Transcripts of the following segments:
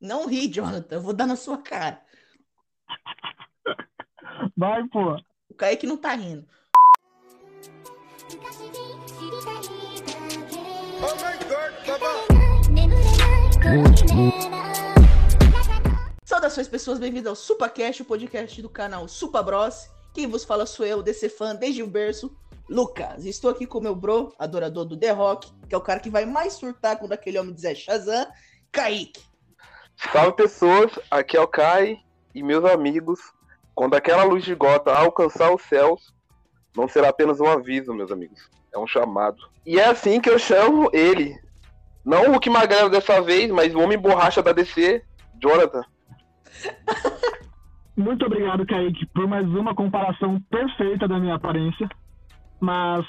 Não ri, Jonathan. Eu vou dar na sua cara. Vai, pô. O Kaique não tá rindo. Saudações, pessoas. Bem-vindos ao SupaCast, o podcast do canal Supa Bros. Quem vos fala sou eu, DC fã desde o berço, Lucas. Estou aqui com meu bro, adorador do The Rock, que é o cara que vai mais surtar quando aquele homem dizer Shazam, Kaique. Salve pessoas, aqui é o Kai e meus amigos. Quando aquela luz de gota alcançar os céus, não será apenas um aviso, meus amigos. É um chamado. E é assim que eu chamo ele. Não o Hulk Magrelo dessa vez, mas o Homem Borracha da DC, Jonathan. Muito obrigado, Kaique, por mais uma comparação perfeita da minha aparência. Mas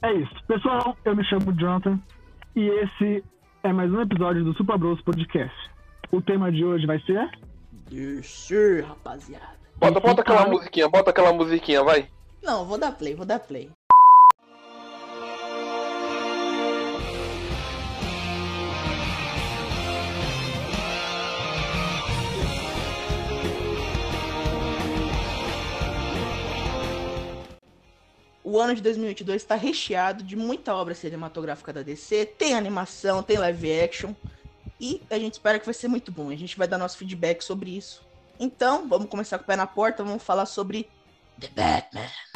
é isso. Pessoal, eu me chamo Jonathan e esse é mais um episódio do Super Bros Podcast. O tema de hoje vai ser. Isso, rapaziada. Bota, bota aquela musiquinha, bota aquela musiquinha, vai. Não, vou dar play, vou dar play. O ano de 2022 está recheado de muita obra cinematográfica da DC. Tem animação, tem live action. E a gente espera que vai ser muito bom. A gente vai dar nosso feedback sobre isso. Então, vamos começar com o pé na porta. Vamos falar sobre The Batman.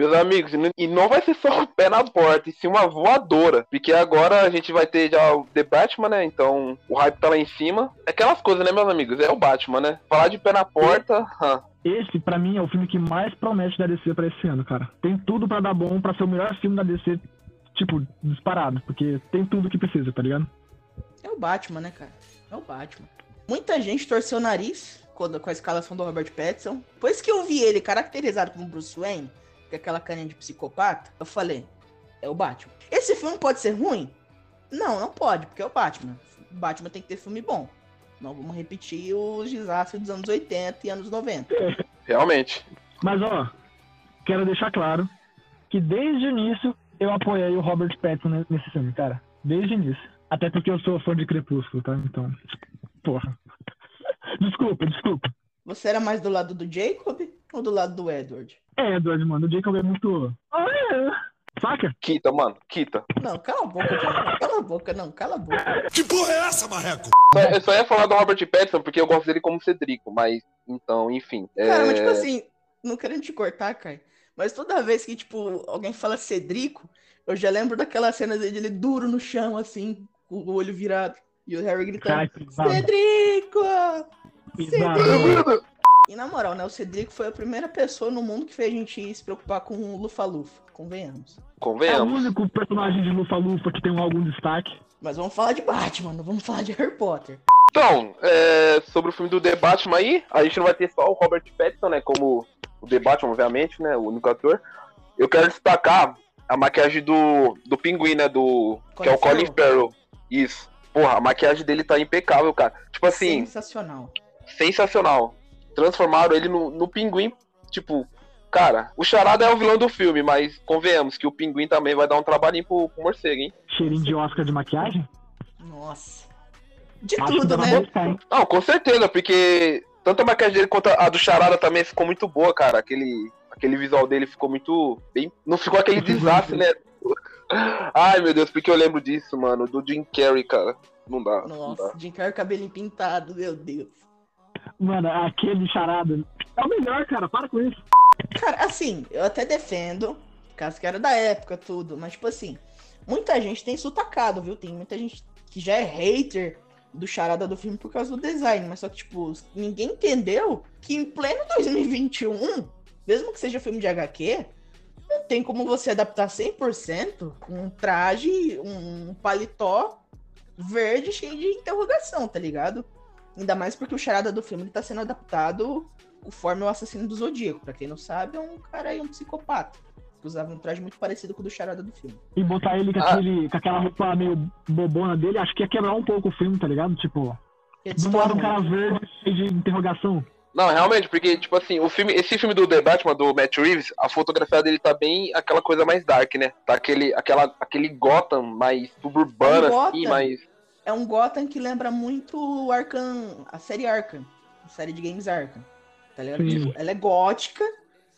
Meus amigos, e não- vai ser só o pé na porta, e sim uma voadora. Porque agora a gente vai ter já o The Batman, né? Então o hype tá lá em cima. É aquelas coisas, né, meus amigos? É o Batman, né? Falar de pé na porta. Esse, pra mim, é o filme que mais promete da DC pra esse ano, cara. Tem tudo pra dar bom, pra ser o melhor filme da DC, tipo, disparado. Porque tem tudo que precisa, tá ligado? É o Batman, né, cara? É o Batman. Muita gente torceu o nariz quando- com a escalação do Robert Pattinson. Depois que eu vi ele caracterizado como Bruce Wayne, com aquela carinha de psicopata, eu falei, é o Batman. Esse filme pode ser ruim? Não, não pode, porque é o Batman. O Batman tem que ter filme bom. Não vamos repetir os desastres dos anos 80 e anos 90. Realmente. Mas, ó, quero deixar claro que desde o início eu apoiei o Robert Pattinson ne- nesse filme, cara. Desde o início. Até porque eu sou fã de Crepúsculo, tá? Então, porra. Desculpa, desculpa. Você era mais do lado do Jacob ou do lado do Edward? É, Edward, mano, o Jacob é muito... Ah, é. Saca? Quita, mano, quita. Não, cala a boca, Jacob. cala a boca, não, cala a boca. Que porra é essa, marreco? Só- Eu só ia falar do Robert Pattinson porque eu gosto dele como Cedrico, mas então, enfim. Cara, mas é, tipo assim, não querendo te cortar, Kai, mas toda vez que, tipo, alguém fala Cedrico, eu já lembro daquela cena dele duro no chão, assim, com o olho virado. E o Harry gritando, Cara. Cedrico! Bizarro. E na moral, né, o Cedrico foi a primeira pessoa no mundo que fez a gente se preocupar com o Lufa-Lufa, convenhamos. É o Convenhamos. único personagem de Lufa-Lufa que tem algum destaque. Mas vamos falar de Batman, não vamos falar de Harry Potter. Então, é, sobre o filme do The Batman aí, a gente não vai ter só o Robert Pattinson, né, como o The Batman, obviamente, né, o único ator. Eu quero destacar a maquiagem do, do pinguim, né, do... que é o Colin Colin Farrell. Isso. Porra, a maquiagem dele tá impecável, cara. Tipo assim, Sensacional. Sensacional. Transformaram ele no, no pinguim, tipo... Cara, o Charada é o vilão do filme, mas convenhamos que o pinguim também vai dar um trabalhinho pro, pro morcego, hein? Cheirinho de Oscar de maquiagem. Nossa. De Acho tudo, né? gostar? Não, com certeza, porque tanto a maquiagem dele quanto a do Charada também ficou muito boa, cara. Aquele, aquele visual dele ficou muito bem. Não ficou aquele desastre, né? Ai, meu Deus, porque eu lembro disso, mano. Do Jim Carrey, cara. Não dá. Não Nossa, dá. Jim Carrey cabelinho pintado, meu Deus. Mano, aquele charada. É o melhor, cara. Para com isso. Cara, assim, eu até defendo, caso que era da época, tudo, mas, tipo assim, muita gente tem isso atacado, viu? Tem muita gente que já é hater do charada do filme por causa do design, mas só que, tipo, ninguém entendeu que em pleno 2021, mesmo que seja filme de HQ, não tem como você adaptar 100% um traje, um paletó verde cheio de interrogação, tá ligado? Ainda mais porque o charada do filme ele tá sendo adaptado conforme o assassino do Zodíaco. Pra quem não sabe, é um cara aí, um psicopata. Que usava um traje muito parecido com o do charada do filme. E botar ele com, Ah. aquele, com aquela roupa meio bobona dele, acho que ia quebrar um pouco o filme, tá ligado? Tipo, do destoar um cara verde cheio de interrogação. Não, realmente, porque, tipo assim, o filme, esse filme do The Batman, do Matt Reeves, a fotografia dele tá bem aquela coisa mais dark, né? Tá aquele, aquela, aquele Gotham mais suburbano, um assim, mais. É um Gotham que lembra muito o Arkham, a série Arkham, a série de games Arkham. Tá ligado? Tipo, ela é gótica,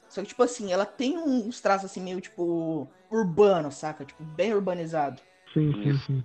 só que, tipo assim, ela tem uns traços assim meio, tipo, urbano, saca? Tipo, bem urbanizado. Sim, sim, sim.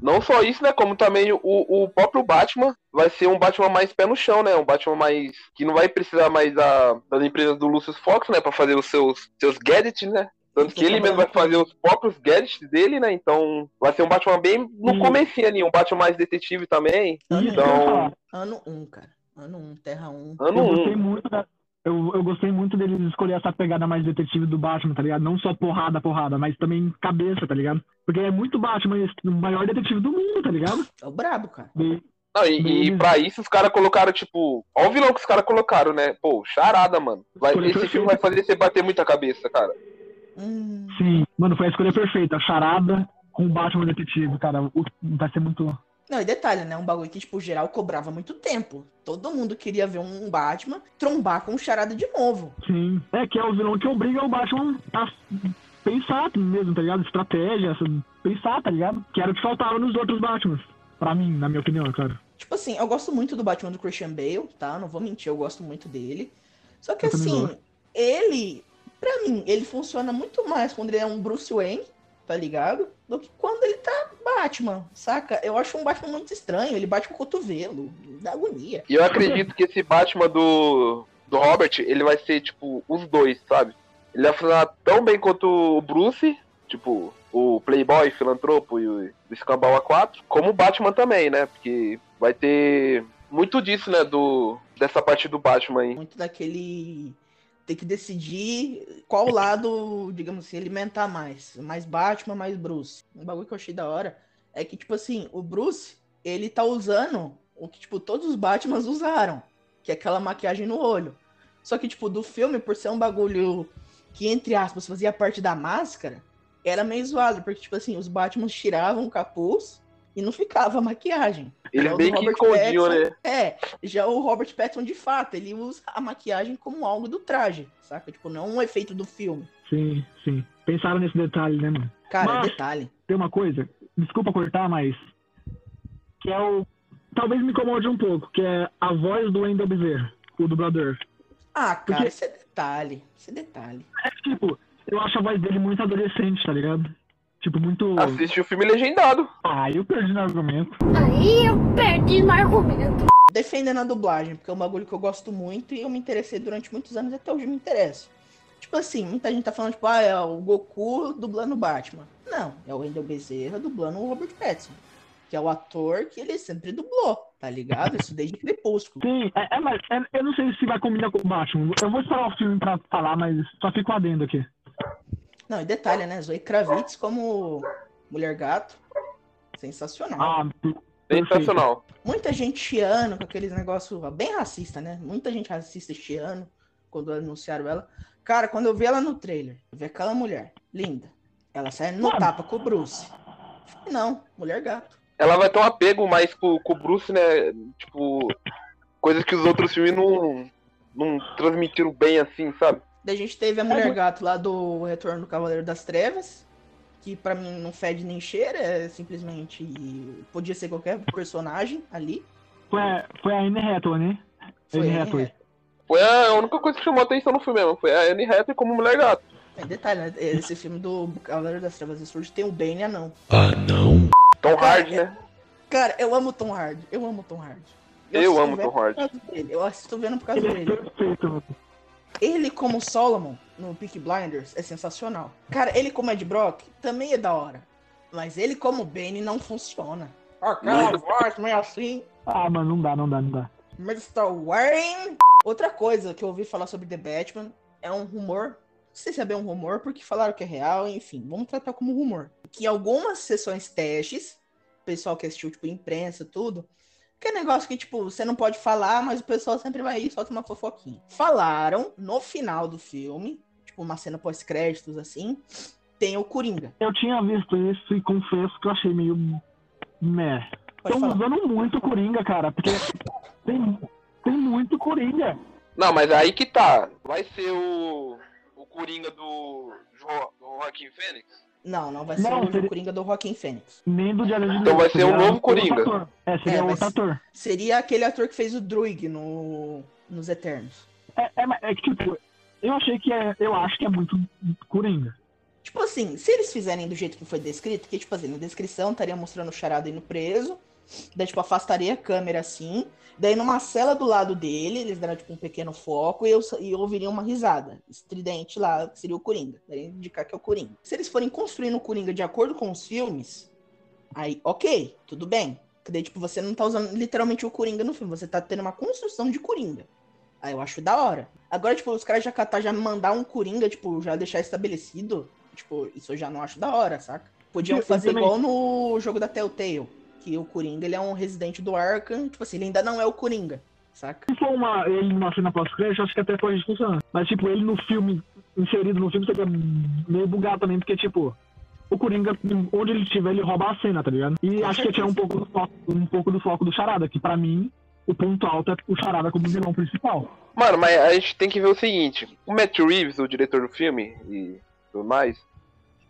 Não só isso, né? Como também o, o próprio Batman vai ser um Batman mais pé no chão, né? Um Batman mais. que não vai precisar mais da, das empresas do Lucius Fox, né? Pra fazer os seus, seus gadgets, né? Tanto que ele mesmo vai fazer os próprios gadgets dele, né? Então vai ser um Batman bem no Sim. comecinho ali, um Batman mais detetive também. Ano eu ia Então-. Ano 1, cara. Ano 1, Terra 1. Ano Eu gostei 1. muito da. Eu, eu gostei muito deles escolher essa pegada mais detetive do Batman, tá ligado? Não só porrada, porrada, mas também cabeça, tá ligado? Porque é muito Batman, o maior detetive do mundo, tá ligado? É o brabo, cara. E- Não, e, e pra isso os caras colocaram, tipo. Olha o vilão que os caras colocaram, né? Pô, charada, mano. Vai- esse filme vai fazer você bater muita cabeça, cara. Hum, Sim, mano, foi a escolha perfeita. Charada com o Batman detetive, cara. O- Vai ser muito. Não, e detalhe, né? Um bagulho que, tipo, geral cobrava muito tempo. Todo mundo queria ver um Batman trombar com um charada de novo. Sim. É que é o vilão que obriga o Batman a pensar mesmo, tá ligado? Estratégia, pensar, tá ligado? Que era o que faltava nos outros Batmans. Pra mim, na minha opinião, é claro. Tipo assim, eu gosto muito do Batman do Christian Bale, tá? Não vou mentir, eu gosto muito dele. Só que Eu assim, ele, pra mim, ele funciona muito mais quando ele é um Bruce Wayne, tá ligado? Do que quando ele tá Batman, saca? Eu acho um Batman muito estranho, ele bate com o cotovelo, dá agonia. E eu acredito que esse Batman do, do Robert, ele vai ser, tipo, os dois, sabe? Ele vai funcionar tão bem quanto o Bruce, tipo, o Playboy, filantropo e o Escambau A4, como o Batman também, né? Porque vai ter muito disso, né? Do, dessa parte do Batman aí. Muito daquele. Ter que decidir qual lado, digamos assim, alimentar mais. Mais Batman, mais Bruce. Um bagulho que eu achei da hora é que, tipo assim, o Bruce, ele tá usando o que, tipo, todos os Batmans usaram. Que é aquela maquiagem no olho. Só que, tipo, do filme, por ser um bagulho que, entre aspas, fazia parte da máscara, era meio zoado. Porque, tipo assim, os Batmans tiravam o capuz e não ficava a maquiagem. Eles É bem que Pattinson. né? É, já o Robert Pattinson, de fato, ele usa a maquiagem como algo do traje, saca? Tipo, não um efeito do filme. Sim, sim. Pensaram nesse detalhe, né, mano? Cara, Mas- detalhe. Tem uma coisa, desculpa cortar, mas. Que é o. Talvez me incomode um pouco, que é a voz do Wendell Bezerra, o dublador. Ah, cara, Porque- isso é detalhe. Isso é detalhe. É que, tipo, eu acho a voz dele muito adolescente, tá ligado? Tipo, muito. Assiste o filme legendado. Ah, eu perdi no argumento. Aí eu perdi no argumento. Defendendo a dublagem, porque é um bagulho que eu gosto muito e eu me interessei durante muitos anos e até hoje me interesso. Tipo assim, muita gente tá falando, tipo, ah, é o Goku dublando o Batman. Não, é o Wendell Bezerra dublando o Robert Pattinson. Que é o ator que ele sempre dublou, tá ligado? Isso desde Crepúsculo. Sim, é, é, mas é- eu não sei se vai combinar com o Batman. Eu vou esperar o filme pra falar, mas só fico adendo aqui. Não, e detalhe, né? Zoe Kravitz como Mulher Gato. Sensacional. Ah. Sensacional. Muita gente chiando com aqueles negócios bem racista, né? Muita gente racista chiando quando anunciaram ela. Cara, quando eu vi ela no trailer, eu vi aquela mulher, linda. Ela sai no Mano. tapa com o Bruce. Não, mulher gato. Ela vai ter um apego mais com, com o Bruce, né? Tipo, coisas que os outros filmes não, não transmitiram bem assim, sabe? Daí a gente teve a mulher mas- gato lá do Retorno do Cavaleiro das Trevas, que pra mim não fede nem cheira, é simplesmente podia ser qualquer personagem ali. Foi, a- foi a Anne Hathaway, né? Foi Anne Anne Hathaway. Foi a única coisa que chamou atenção no filme mesmo. Foi a Anne Hathaway como mulher gato. É, detalhe, né? Esse filme do Cavaleiro das Trevas Ressurge tem o Bane anão. Tom Cara, Hardy, né? Cara, eu amo Tom Hardy. Eu amo Tom Hardy. Eu assisto amo Tom Hardy. por causa dele, Eu assisto vendo por causa é dele. Ele como Solomon no Peak Blinders é sensacional. Cara, ele como Ed Brock também é da hora. Mas ele como Bane não funciona. Aquela Muito. voz meio assim. Ah, mano, não dá, não dá, não dá. Mr. Wayne. Outra coisa que eu ouvi falar sobre The Batman é um rumor. Não sei se é bem um rumor, porque falaram que é real, enfim, vamos tratar como rumor. Que algumas sessões testes, o pessoal que assistiu, tipo, imprensa, tudo, que é negócio que, tipo, você não pode falar, mas o pessoal sempre vai ir e solta uma fofoquinha. Falaram no final do filme, tipo, uma cena pós-créditos, assim, tem o Coringa. Eu tinha visto isso e confesso que eu achei meio. Meh. Estão usando muito o Coringa, cara, porque tem, tem muito Coringa. Não, mas aí que tá. Vai ser o. O Coringa do. Do Joaquim Fênix? Não, não vai ser Não, o seria- Coringa do Joaquim Fênix. Nem do Jared Então vai ser um novo Coringa. Ator. É, seria É, outro ator. Seria aquele ator que fez o Druig no, nos Eternos. É, é, mas é que, tipo, eu achei que é. Eu acho que é muito Coringa. Tipo assim, se eles fizerem do jeito que foi descrito, que tipo assim, na descrição estaria mostrando o charada indo preso, daí tipo afastaria a câmera assim, daí numa cela do lado dele, eles deram tipo um pequeno foco e eu, e eu ouviria uma risada estridente lá, que seria o Coringa, daí indicar que é o Coringa. Se eles forem construindo o Coringa de acordo com os filmes, aí ok, tudo bem. Daí tipo você não tá usando literalmente o Coringa no filme, você tá tendo uma construção de Coringa. Aí eu acho da hora. Agora, tipo, os caras já catar, já mandar um Coringa, tipo, já deixar estabelecido. Tipo, isso eu já não acho da hora, saca? Podiam fazer igual no jogo da Telltale. Que o Coringa, ele é um residente do Arkham. Tipo assim, ele ainda não é o Coringa, saca? Se for uma, ele numa cena pós-crédito, acho que até pode funcionar. Mas, tipo, ele no filme, inserido no filme, seria meio bugado também, porque, tipo, o Coringa, onde ele estiver, ele rouba a cena, tá ligado? E Com acho que tinha um pouco, do foco, um pouco do foco do Charada, que pra mim, o ponto alto é o Charada como vilão principal. Mano, mas a gente tem que ver o seguinte: o Matt Reeves, o diretor do filme e tudo mais,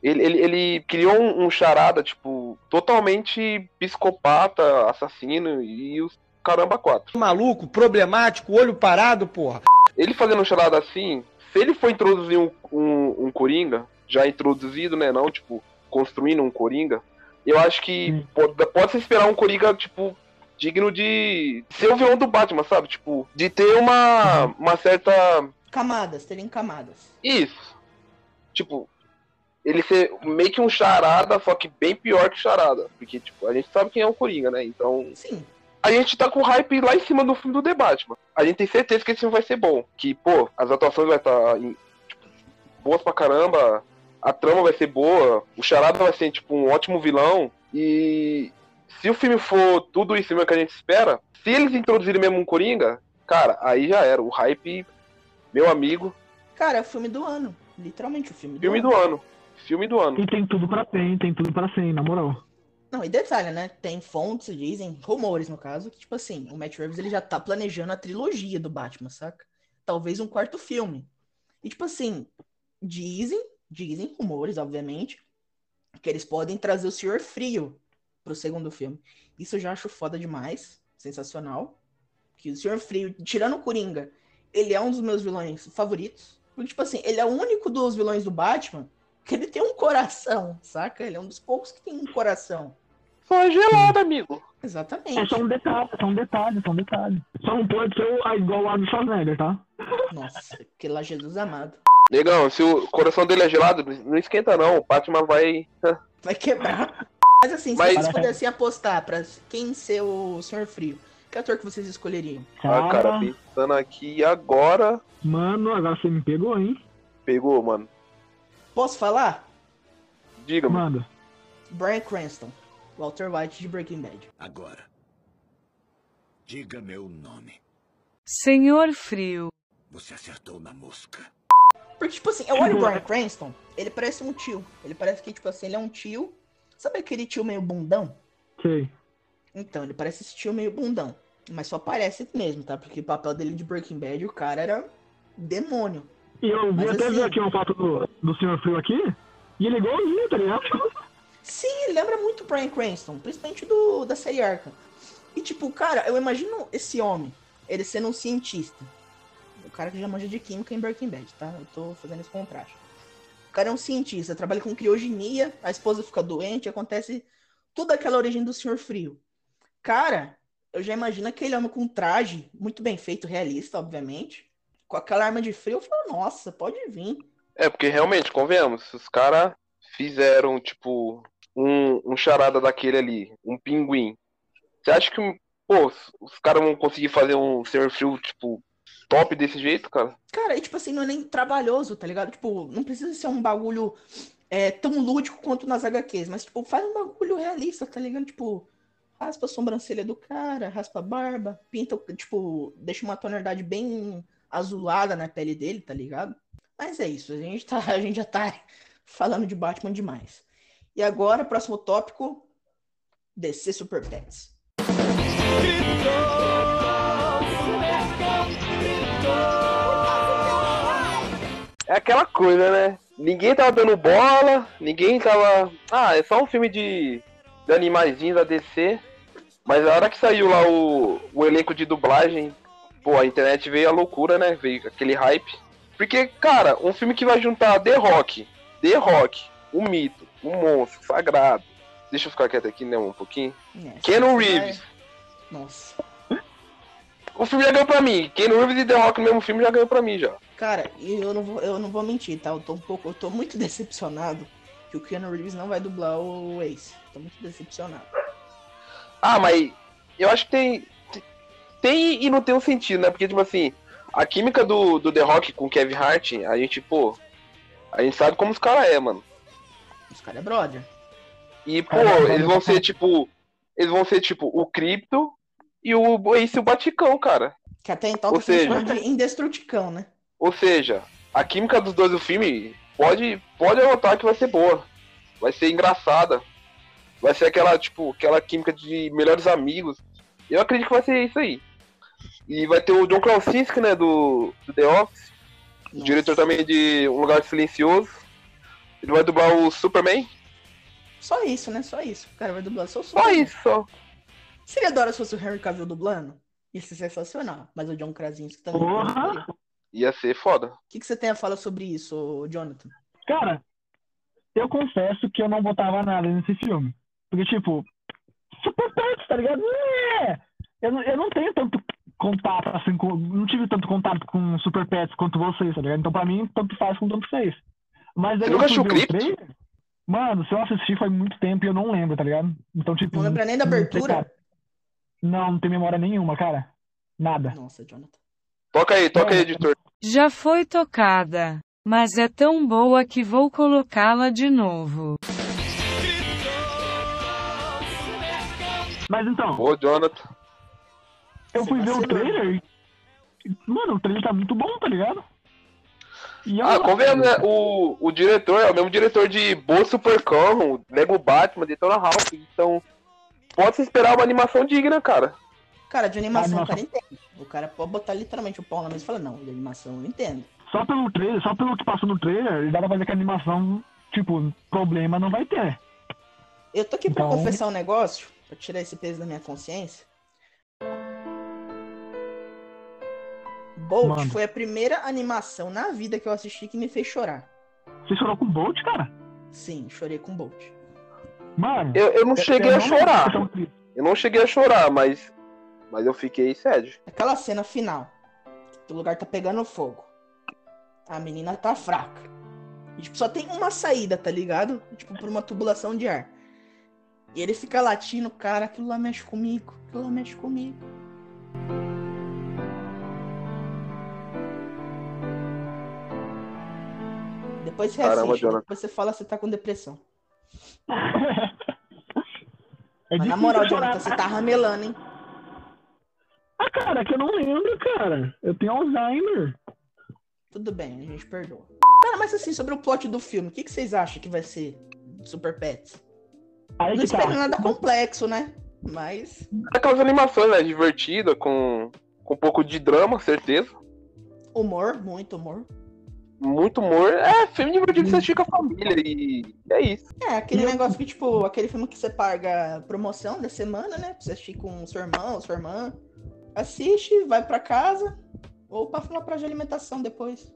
ele, ele, ele criou um, um charada, tipo, totalmente psicopata, assassino e os caramba quatro. Maluco, problemático, olho parado, porra. Ele fazendo um charada assim, se ele for introduzir um, um, um Coringa, já introduzido, né? Não, tipo, construindo um Coringa, eu acho que Sim. pode, pode se esperar um Coringa, tipo, digno de ser o vilão do Batman, sabe? Tipo, de ter uma, uma certa Camadas, terem camadas. Isso. Tipo, ele ser meio que um charada, só que bem pior que charada. Porque, tipo, a gente sabe quem é o Coringa, né? Então, Sim. a gente tá com o hype lá em cima do filme do The Batman. A gente tem certeza que esse filme vai ser bom. Que, pô, as atuações vai estar tipo, boas pra caramba, a trama vai ser boa, o charada vai ser, tipo, um ótimo vilão. E se o filme for tudo isso mesmo que a gente espera, se eles introduzirem mesmo um Coringa, cara, aí já era. O hype, meu amigo, Cara, é o filme do ano. Literalmente o filme do filme ano. do ano. Filme do ano. E tem tudo pra ter, tem tudo pra ser, na moral. Não, e detalhe, né? Tem fontes, dizem, rumores no caso, que, tipo assim, o Matt Reeves ele já tá planejando a trilogia do Batman, saca? Talvez um quarto filme. E, tipo assim, dizem, dizem rumores, obviamente, que eles podem trazer o Senhor Frio pro segundo filme. Isso eu já acho foda demais, sensacional. Que o Senhor Frio, tirando o Coringa, ele é um dos meus vilões favoritos. Porque, tipo assim, ele é o único dos vilões do Batman que ele tem um coração, saca? Ele é um dos poucos que tem um coração. Só é gelado, amigo. É Exatamente. só um detalhe, é só um detalhe, é só um detalhe. Só não pode ser o- igual o Arnold Schwarzenegger, tá? Nossa, aquele lá, Jesus amado. Negão, se o coração dele é gelado, não esquenta não. O Batman vai. Vai quebrar. Mas assim, se Mas- vocês pudessem apostar pra quem ser o Senhor Frio, que ator que vocês escolheriam? Ah, cara, pensando aqui agora. Mano, agora você me pegou, hein? Pegou, mano. Posso falar? Diga, mano. Manda. Brian Cranston, Walter White de Breaking Bad. Agora, diga meu nome. Senhor Frio. Você acertou na mosca. Porque, tipo assim, eu olho o Brian Cranston, ele parece um tio. Ele parece que, tipo assim, ele é um tio. Sabe aquele tio meio bundão? Sei. Então, ele parece esse tio meio bundão. Mas só parece mesmo, tá? Porque o papel dele de Breaking Bad, o cara era demônio. E eu vi até assim- ver aqui uma foto do, do Sr. Frio aqui, e ele é igualzinho, tá ligado? Sim, ele lembra muito o Brian Cranston, principalmente do, da série Arkham. E tipo, cara, eu imagino esse homem, ele sendo um cientista. O cara que já manja de química em Breaking Bad, tá? Eu tô fazendo esse contraste. O cara é um cientista, trabalha com criogenia, a esposa fica doente, acontece toda aquela origem do Senhor Frio. Cara, eu já imagino aquele homem com um traje muito bem feito, realista, obviamente. Com aquela arma de frio, eu falo, nossa, pode vir. É, porque realmente, convenhamos, os caras fizeram, tipo, um, um charada daquele ali, um pinguim. Você acha que, pô, os- caras vão conseguir fazer um Senhor Frio, tipo, top desse jeito, cara? Cara, e tipo assim, não é nem trabalhoso, tá ligado? Tipo, não precisa ser um bagulho é, tão lúdico quanto nas HQs, mas, tipo, faz um bagulho realista, tá ligado? Tipo, raspa a sobrancelha do cara, raspa a barba, pinta, tipo, deixa uma tonalidade bem azulada na pele dele, tá ligado? Mas é isso, a gente, tá, a gente já tá falando de Batman demais. E agora, próximo tópico, DC Super Pets. É aquela coisa, né? Ninguém tava dando bola, ninguém tava. Ah, é só um filme de, de animaizinhos da DC. Mas a hora que saiu lá o, o elenco de dublagem, pô, a internet veio a loucura, né? Veio aquele hype. Porque, cara, um filme que vai juntar The Rock, The Rock, o mito, o monstro, sagrado. Deixa eu ficar quieto aqui, né, um pouquinho. É, Keanu vai- Reeves. Nossa. O filme já ganhou pra mim. Keanu Reeves e The Rock no mesmo filme já ganhou pra mim já. Cara, e eu não vou, eu não vou mentir, tá? Eu tô um pouco, eu tô muito decepcionado que o Keanu Reeves não vai dublar o Ace. Tô muito decepcionado. Ah, mas eu acho que tem. Tem e não tem um sentido, né? Porque, tipo assim, a química do, do The Rock com o Kevin Hart, a gente, pô. A gente sabe como os caras é, mano. Os caras é brother. E, pô, Caramba, eles vão ser tipo. Eles vão ser tipo o Crypto e o Ace o Baticão, cara. Que até então Ou tá seja- de indestruticão, né? Ou seja, a química dos dois do filme pode, pode anotar que vai ser boa. Vai ser engraçada. Vai ser aquela, tipo, aquela química de melhores amigos. Eu acredito que vai ser isso aí. E vai ter o John Krasinski, né, do, do The Office. O Nossa. diretor também de Um Lugar Silencioso. Ele vai dublar o Superman. Só isso, né? Só isso. O cara vai dublar só o Só isso, só. Seria da hora se fosse o Henry Cavill dublando? Isso é sensacional. Mas o John Krasinski também. Porra! O Ia ser foda. que, que você tem a falar sobre isso, Jonathan? Cara, eu confesso que eu não botava nada nesse filme. Porque, tipo, Super Pets, tá ligado? É! Eu, não- eu não tenho tanto contato, assim, com. Não tive tanto contato com Super Pets quanto vocês, tá ligado? Então, pra mim, tanto faz com tanto fez. Mas aí Você eu nunca assistiu ver o trailer. Mano, se eu assisti faz muito tempo e eu não lembro, tá ligado? Então, tipo. Não lembra nem da não sei, abertura? cara. Não, não tem memória nenhuma, cara. Nada. Nossa, Jonathan. Toca aí, toca aí, Não. editor. Já foi tocada, mas é tão boa que vou colocá-la de novo. Mas então, Ô, Jonathan. Eu Você fui ver o vacilou. trailer e. Mano, o trailer tá muito bom, tá ligado? E eu Ah, convenhamos, né? O, o diretor é o mesmo diretor de Boa Supercão, Lego Batman, Detona Ralph. Então, pode se esperar uma animação digna, cara. Cara, de animação o cara entende. O cara pode botar literalmente o pau na mesa e falar, não, de animação eu entendo. Só pelo trailer, só pelo que passou no trailer, dá pra fazer que a animação, tipo, problema não vai ter. Eu tô aqui pra Então- confessar um negócio, pra tirar esse peso da minha consciência. Bolt Mano. foi a primeira animação na vida que eu assisti que me fez chorar. Você chorou com o Bolt, cara? Sim, chorei com Bolt. Mano. Eu, eu não cheguei eu a não chorar. Eu não cheguei a chorar, mas. Mas eu fiquei sério. Aquela cena final, o lugar tá pegando fogo. A menina tá fraca. E, tipo, só tem uma saída, tá ligado? Tipo, por uma tubulação de ar. E ele fica latindo, cara, aquilo lá mexe comigo, aquilo lá mexe comigo. Depois você Caramba, assiste, Jonathan. depois você fala que você tá com depressão. É Mas na moral, chorar. Jonathan, você tá ramelando, hein? Ah, cara, é que eu não lembro, cara. Eu tenho Alzheimer. Tudo bem, a gente perdoa. Cara, mas assim, sobre o plot do filme, o que, que vocês acham que vai ser Super Pets? Aí Não que tá. espero nada complexo, né? Mas. Aquelas animações, né? Divertida, com, com um pouco de drama, certeza. Humor, muito humor. Muito humor. É, filme divertido que você assiste com a família. E é isso. É, aquele E eu- negócio que, tipo, aquele filme que você paga promoção da semana, né? Pra você assistir com seu irmão, sua irmã. Assiste, vai pra casa. Ou pra falar praia de alimentação depois.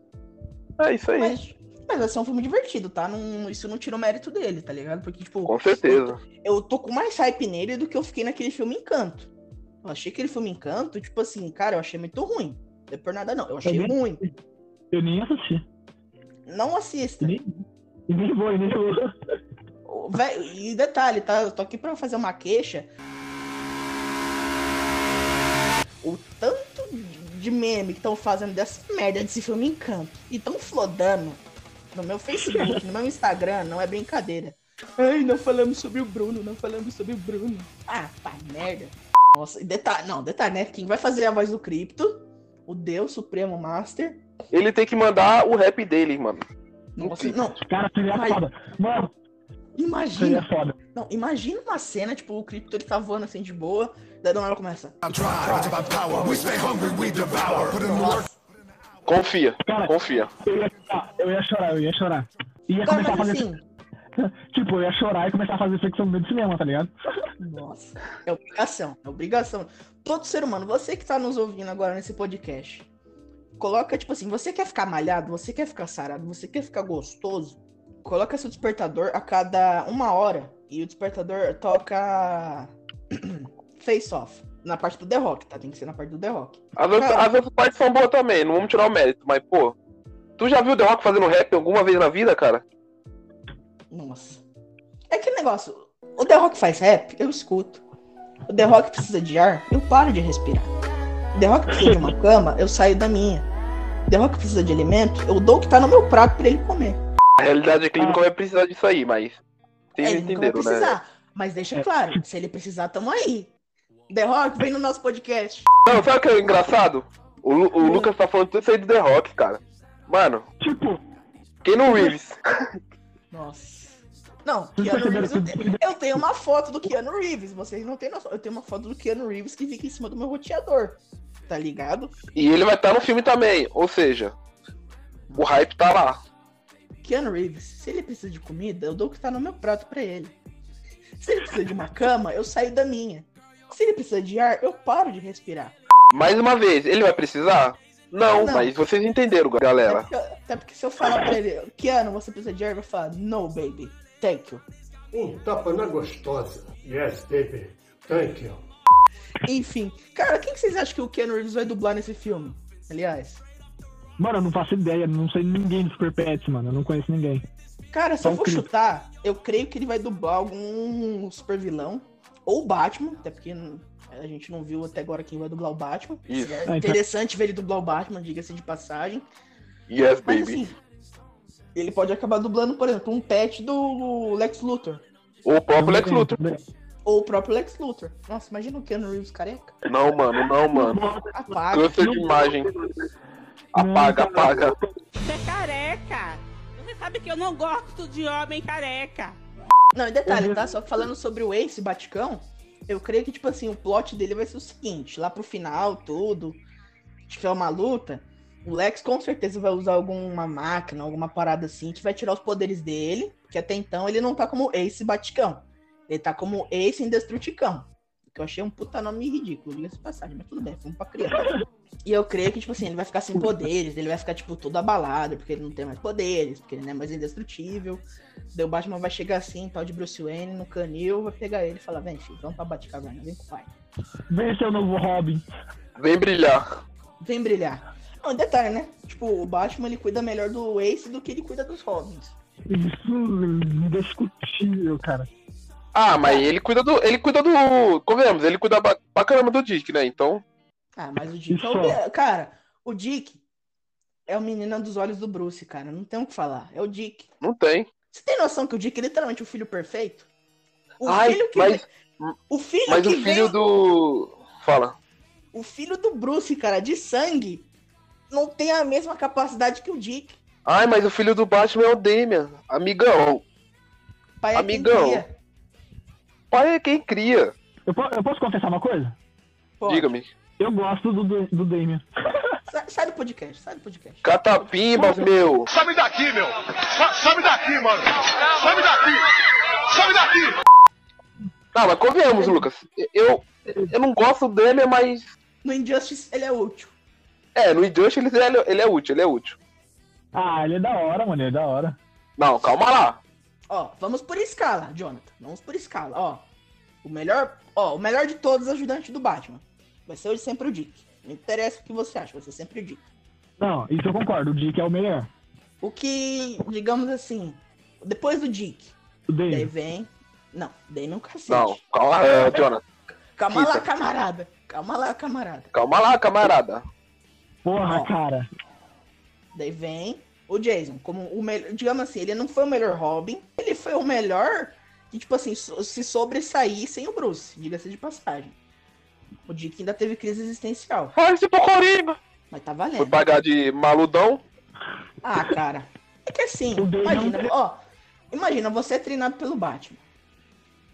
É isso aí. Mas, mas vai ser um filme divertido, tá? Não, isso não tira o mérito dele, tá ligado? Porque, tipo, Com certeza. eu tô com mais hype nele do que eu fiquei naquele filme Encanto. Eu achei aquele filme Encanto, tipo assim, cara, eu achei muito ruim. Não é por nada, não. Eu achei Também? ruim. Eu nem assisti. Não assista. E nem, nem vou, nem vou. E detalhe, tá? Eu tô aqui pra fazer uma queixa. O tanto de meme que estão fazendo dessa merda desse filme Encanto e tão flodando no meu Facebook, no meu Instagram, não é brincadeira. Ai, não falamos sobre o Bruno, não falamos sobre o Bruno. Ah, pá, merda. Nossa, e detalhe, não, detalhe, né? Quem vai fazer a voz do Cripto? O Deus Supremo Master. Ele tem que mandar o rap dele, mano. Nossa, não, Cara, seria Ai. foda. Mano, imagina. seria foda. Não, imagina uma cena, tipo, o Cripto ele tá voando assim de boa, daí do nada começa. Confia, Cara, confia. eu ia, chorar, eu ia chorar, eu ia chorar. Ia Cara, começar a mas fazer. assim, Tipo, eu ia chorar e começar a fazer flexão no meio do cinema, tá ligado? Nossa, é obrigação, é obrigação. Todo ser humano, você que tá nos ouvindo agora nesse podcast, coloca, tipo assim, você quer ficar malhado, você quer ficar sarado, você quer ficar gostoso, coloca seu despertador a cada uma hora e o despertador toca Face Off, na parte do The Rock, tá? Tem que ser na parte do The Rock. As, outras- as outras partes são boas também, não vamos tirar o mérito, mas, pô. Tu já viu o The Rock fazendo rap alguma vez na vida, cara? Nossa. É aquele negócio, o The Rock faz rap, eu escuto. O The Rock precisa de ar, eu paro de respirar. The Rock precisa de uma cama, eu saio da minha. The Rock precisa de alimento, eu dou o que tá no meu prato pra ele comer. A realidade é que ele nunca vai precisar disso aí, mas. Vocês É, ele nunca vai né? precisar. Mas deixa claro, se ele precisar, tamo aí. The Rock, vem no nosso podcast. Não, sabe o que é engraçado? O, Lu- o Lucas tá falando tudo isso aí do The Rock, cara. Mano, Tipo, Keanu Reeves. Nossa. Não, Keanu Reeves, eu, tenho, eu tenho uma foto do Keanu Reeves, vocês não têm noção. Eu tenho uma foto do Keanu Reeves que fica em cima do meu roteador. Tá ligado? E ele vai estar no filme também. Ou seja, o hype tá lá. Keanu Reeves, se ele precisa de comida, eu dou o que tá no meu prato pra ele. Se ele precisa de uma cama, eu saio da minha. Se ele precisa de ar, eu paro de respirar. Mais uma vez, ele vai precisar? Não, Não. mas vocês entenderam, Até galera. porque, até porque se eu falar pra ele, Keanu, você precisa de ar, ele vai falar, no, baby, thank you. Um tapa na gostosa. Yes, baby. Thank you. Enfim, cara, quem que vocês acham que o Keanu Reeves vai dublar nesse filme? Aliás, mano, eu não faço ideia, não sei ninguém do Super Pets, mano. Eu não conheço ninguém. cara, se Só eu for chutar, eu creio que ele vai dublar algum super vilão ou Batman, até porque n- a gente não viu até agora quem vai dublar o Batman. Isso. É Ah, então- interessante ver ele dublar o Batman, diga-se de passagem. Yes, Mas baby. assim, ele pode acabar dublando, por exemplo, um pet do Lex Luthor. O próprio Lex Luthor. Ou o próprio Lex Luthor. Nossa, imagina o Keanu Reeves careca. Não, mano, não, mano. Apaga. Câncer de imagem. Apaga, apaga. Você é careca. Você sabe que eu não gosto de homem careca. Não, e detalhe, tá? Só que falando sobre o Ace Baticão, eu creio que, tipo assim, o plot dele vai ser o seguinte: lá pro final, tudo, tiver uma luta, o Lex com certeza vai usar alguma máquina, alguma parada assim, que vai tirar os poderes dele, que até então ele não tá como Ace Baticão. Ele tá como Ace Indestruticão. Que eu achei um puta nome ridículo, diga-se passagem, mas tudo bem, fomos pra criança. E eu creio que, tipo assim, ele vai ficar sem poderes, ele vai ficar, tipo, todo abalado, porque ele não tem mais poderes, porque ele não é mais indestrutível. Daí o Batman vai chegar assim, tal de Bruce Wayne, no canil, vai pegar ele e falar, vem, filho, vamos pra Batcaverna, vem com o pai. Vem ser o novo Robin. Vem brilhar. Vem brilhar. Não, detalhe, né? Tipo, o Batman, ele cuida melhor do Ace do que ele cuida dos Robins. Isso é indiscutível, cara. Ah, mas ele cuida do. Ele cuida do. Convenhamos, ele cuida ba- pra caramba do Dick, né? Então. Ah, mas o Dick é o... Cara, o Dick é o menino dos olhos do Bruce, cara. Não tem o que falar. É o Dick. Não tem. Você tem noção que o Dick é literalmente o filho perfeito? O Ai, filho que... mas- O filho Mas que o filho veio... do. Fala. O filho do Bruce, cara, de sangue, não tem a mesma capacidade que o Dick. Ai, mas o filho do Batman é o Damian. Amigão. Pai é quem Amigão. cria. Pai é quem cria. Eu, eu posso confessar uma coisa? Diga-me. Eu gosto do, do, do Damien. Sai, sai do podcast, sai do podcast. Catapimbas, meu. Sobe daqui, meu! Sobe daqui, mano! Sobe daqui! Sobe daqui! Tá, mas convenhamos, Lucas. Eu, eu não gosto do Damian, mas. No Injustice, ele é útil. É, no Injustice ele, ele, ele é útil, ele é útil. Ah, ele é da hora, mano, ele é da hora. Não, calma lá. Ó, vamos por escala, Jonathan. Vamos por escala, ó. O melhor, ó, o melhor de todos os ajudantes do Batman. Vai ser hoje sempre o Dick. Não interessa o que você acha, vai ser sempre o Dick. Não, isso eu concordo, o Dick é o melhor. O que, digamos assim, depois do Dick, O daí Damien. vem. Não, daí não cacete. Não, calma lá, Jonathan. Calma lá, camarada. Calma lá, camarada. Calma lá, camarada. Porra, Ó. cara. Daí vem o Jason, como o melhor. Digamos assim, ele não foi o melhor Robin, ele foi o melhor que, tipo assim, se sobressair sem o Bruce, diga-se de passagem. O Dick ainda teve crise existencial, Ai, esse pocorinho. mas tá Foi valendo. pagar de maludão. Ah, cara. É que assim, imagina, ó. Imagina, você é treinado pelo Batman.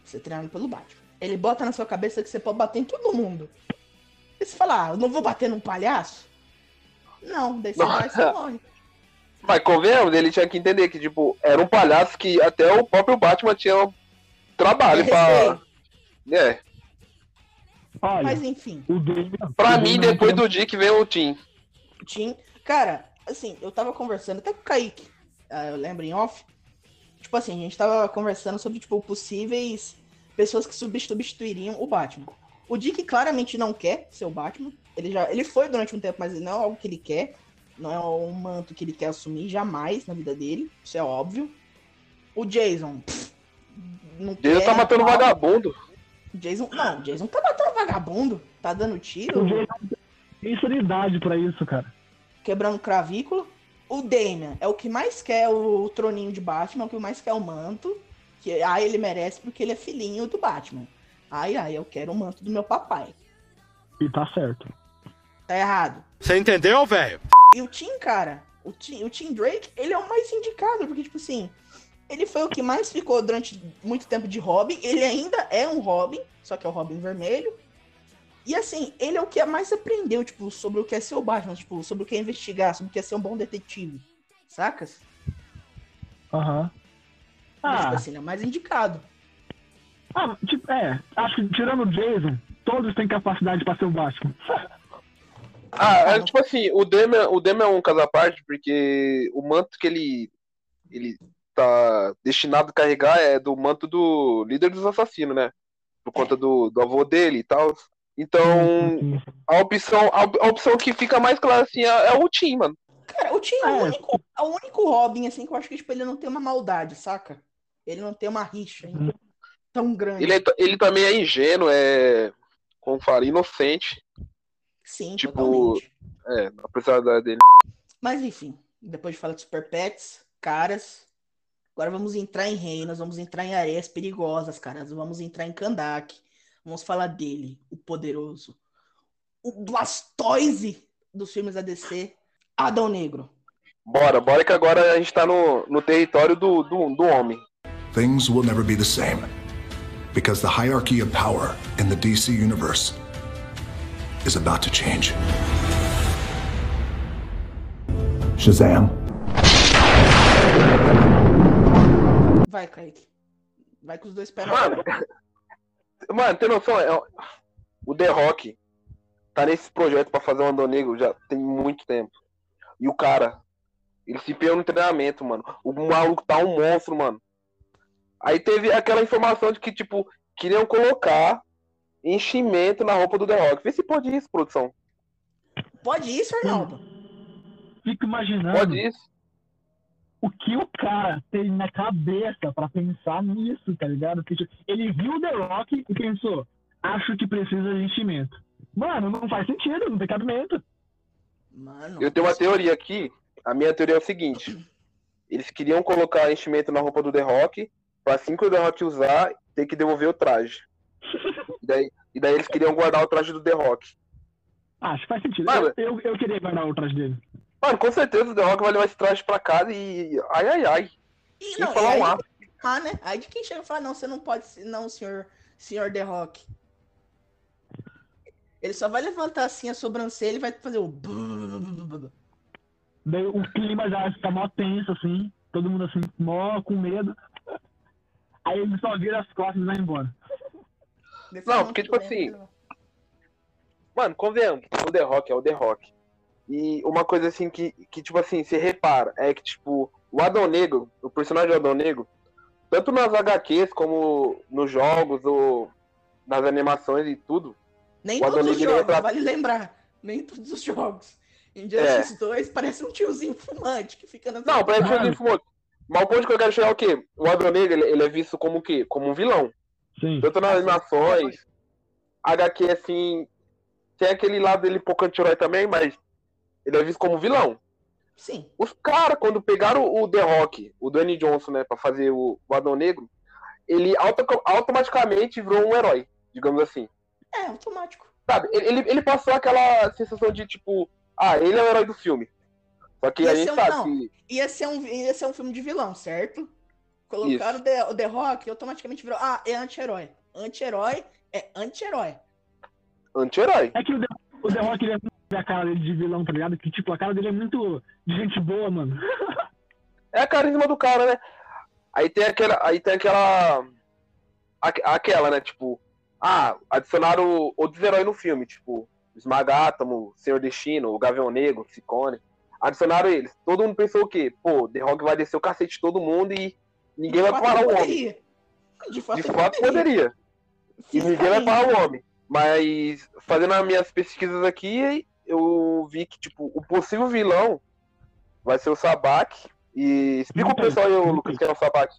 Você é treinado pelo Batman. Ele bota na sua cabeça que você pode bater em todo mundo. E você fala, ah, eu não vou bater num palhaço? Não, daí você vai e você morre. Mas convenhamos, ele tinha que entender que, tipo, era um palhaço que até o próprio Batman tinha trabalho É pra. É. Olha, Mas enfim, o. Pra o mim, depois do Dick vem o Tim. Tim. Cara, assim, eu tava conversando até com o Kaique, ah, eu lembro em off. Tipo assim, a gente tava conversando sobre, tipo, possíveis pessoas que subst- substituiriam o Batman. O Dick claramente não quer ser o Batman. Ele já ele foi durante um tempo, mas não é algo que ele quer. Não é um manto que ele quer assumir jamais na vida dele. Isso é óbvio. O Jason. pff, não Jason quer, tá matando vagabundo. Jason, não, Jason tá matando vagabundo. Tá dando tiro. O Jason tem insanidade pra isso, cara. quebrando clavícula. O Damian é o que mais quer o troninho de Batman, é o que mais quer o manto. Que ai, ele merece porque ele é filhinho do Batman. Ai, ai, eu quero o manto do meu papai. E tá certo. Tá errado. Você entendeu, velho? E o Tim, cara, o Tim, o Tim Drake, ele é o mais indicado, porque, tipo assim, ele foi o que mais ficou durante muito tempo de Robin. Ele ainda é um Robin, só que é o Robin vermelho. E assim, ele é o que mais aprendeu, tipo, sobre o que é ser o Batman, tipo, sobre o que é investigar, sobre o que é ser um bom detetive. Sacas? Aham. Mas, tipo Ah, assim, ele é o mais indicado. ah, tipo, é. Acho que tirando o Jason, todos têm capacidade pra ser o Batman. Ah, é, tipo assim, o Demian, o Demian é um caso à parte, porque o manto que ele, ele tá destinado a carregar é do manto do líder dos assassinos, né? Por conta do, do avô dele e tal. Então, a opção, a, a opção que fica mais clara assim é, é o Tim, mano. Cara, o Tim é, É. o único, é o único Robin, assim, que eu acho que, tipo, ele não tem uma maldade, saca? Ele não tem uma rixa hein, tão grande. Ele, é- ele também é ingênuo, é. Como fala, inocente. Sim, tipo, totalmente. É, apesar da dele. Mas enfim, depois de falar de Super Pets, caras, agora vamos entrar em reinos, vamos entrar em areias perigosas, caras. Vamos entrar em Kandak. Vamos falar dele, o poderoso, o Blastoise dos filmes da DC, Adão Negro. Bora, bora que agora a gente tá no, no território do, do, do homem. Things will never be the same. Because the hierarchy of power in the DC universe is about to change. Shazam. Vai, Kaique. Vai com os dois pés Mano, mano, tem noção? É, o The Rock tá nesse projeto pra fazer um Andor Negro já tem muito tempo. E o cara, ele se empenhou no treinamento, mano. O maluco tá um monstro, mano. Aí teve aquela informação de que, tipo, queriam colocar enchimento na roupa do The Rock. Vê se pode isso, produção. Pode isso, Arnaldo? Fico imaginando Pode isso. o que o cara tem na cabeça pra pensar nisso, tá ligado? Tipo, ele viu o The Rock e pensou, acho que precisa de enchimento. Mano, não faz sentido, não tem cabimento. Mano. Eu tenho uma teoria aqui. A minha teoria é o seguinte: eles queriam colocar enchimento na roupa do The Rock, pra assim que o The Rock usar, ter que devolver o traje. E daí, e daí eles queriam guardar o traje do The Rock. Acho que faz sentido. Mano. Eu, eu, eu queria guardar o traje dele. Mano, com certeza o The Rock vai levar esse traje pra casa e. Ai, ai, ai. E, não, falar um aí, ar. ah, né? Aí de quem chega e fala, não, você não pode, ser- não, senhor, senhor The Rock. Ele só vai levantar assim a sobrancelha e vai fazer o. Daí o clima já fica mó tenso, assim. Todo mundo assim, mó com medo. Aí ele só vira as costas e vai embora. Não, porque, tipo assim, Mano, convenhamos, o The Rock é o The Rock. E uma coisa assim que, que tipo assim, você repara, é que, tipo, o Adão Negro, o personagem do Adão Negro, tanto nas HQs como nos jogos ou nas animações e tudo, Nem Adão todos os Negro jogos, retrata- vale lembrar. Nem todos os jogos. Em É. Justice 2 parece um tiozinho fumante que fica nas Não, parece Claro. ele fumou. Mas o ponto que eu quero chegar é o quê? O Adão Negro, ele, ele é visto como o quê? Como um vilão. Sim. Tanto nas animações, HQ, assim, tem aquele lado dele um pouco anti-herói também, mas ele é visto como vilão. Sim. Os caras, quando pegaram o The Rock, o Dwayne Johnson, né, pra fazer o, o Adão Negro, ele auto- automaticamente virou um herói, digamos assim. É, automático. Sabe? Ele, ele- passou aquela sensação de, tipo, ah, ele é o herói do filme. Só que a Ia gente ser um- sabe não. que Ia ser, um, ia ser um filme de vilão, certo? Colocaram o The, o The Rock e automaticamente virou. Ah, é anti-herói. Anti-herói é anti-herói. anti-herói. É que o The, o The Rock ele é a cara dele de vilão, tá ligado? Que, tipo, a cara dele é muito de gente boa, mano. É a carisma do cara, né? Aí tem aquela. Aí tem aquela. aque- Aquela, né? Tipo, ah, adicionaram outros heróis no filme, tipo, Esmagátomo, Senhor Destino, o Gavião Negro, Cicone. Adicionaram eles. Todo mundo pensou o quê? Pô, The Rock vai descer o cacete de todo mundo e ninguém vai parar o homem. De fato, De fato poderia. E ninguém vai parar o homem. Mas fazendo as minhas pesquisas aqui, eu vi que, tipo, o possível vilão vai ser o Sabak. E explica pro pessoal aí, Lucas, quem é o Sabak.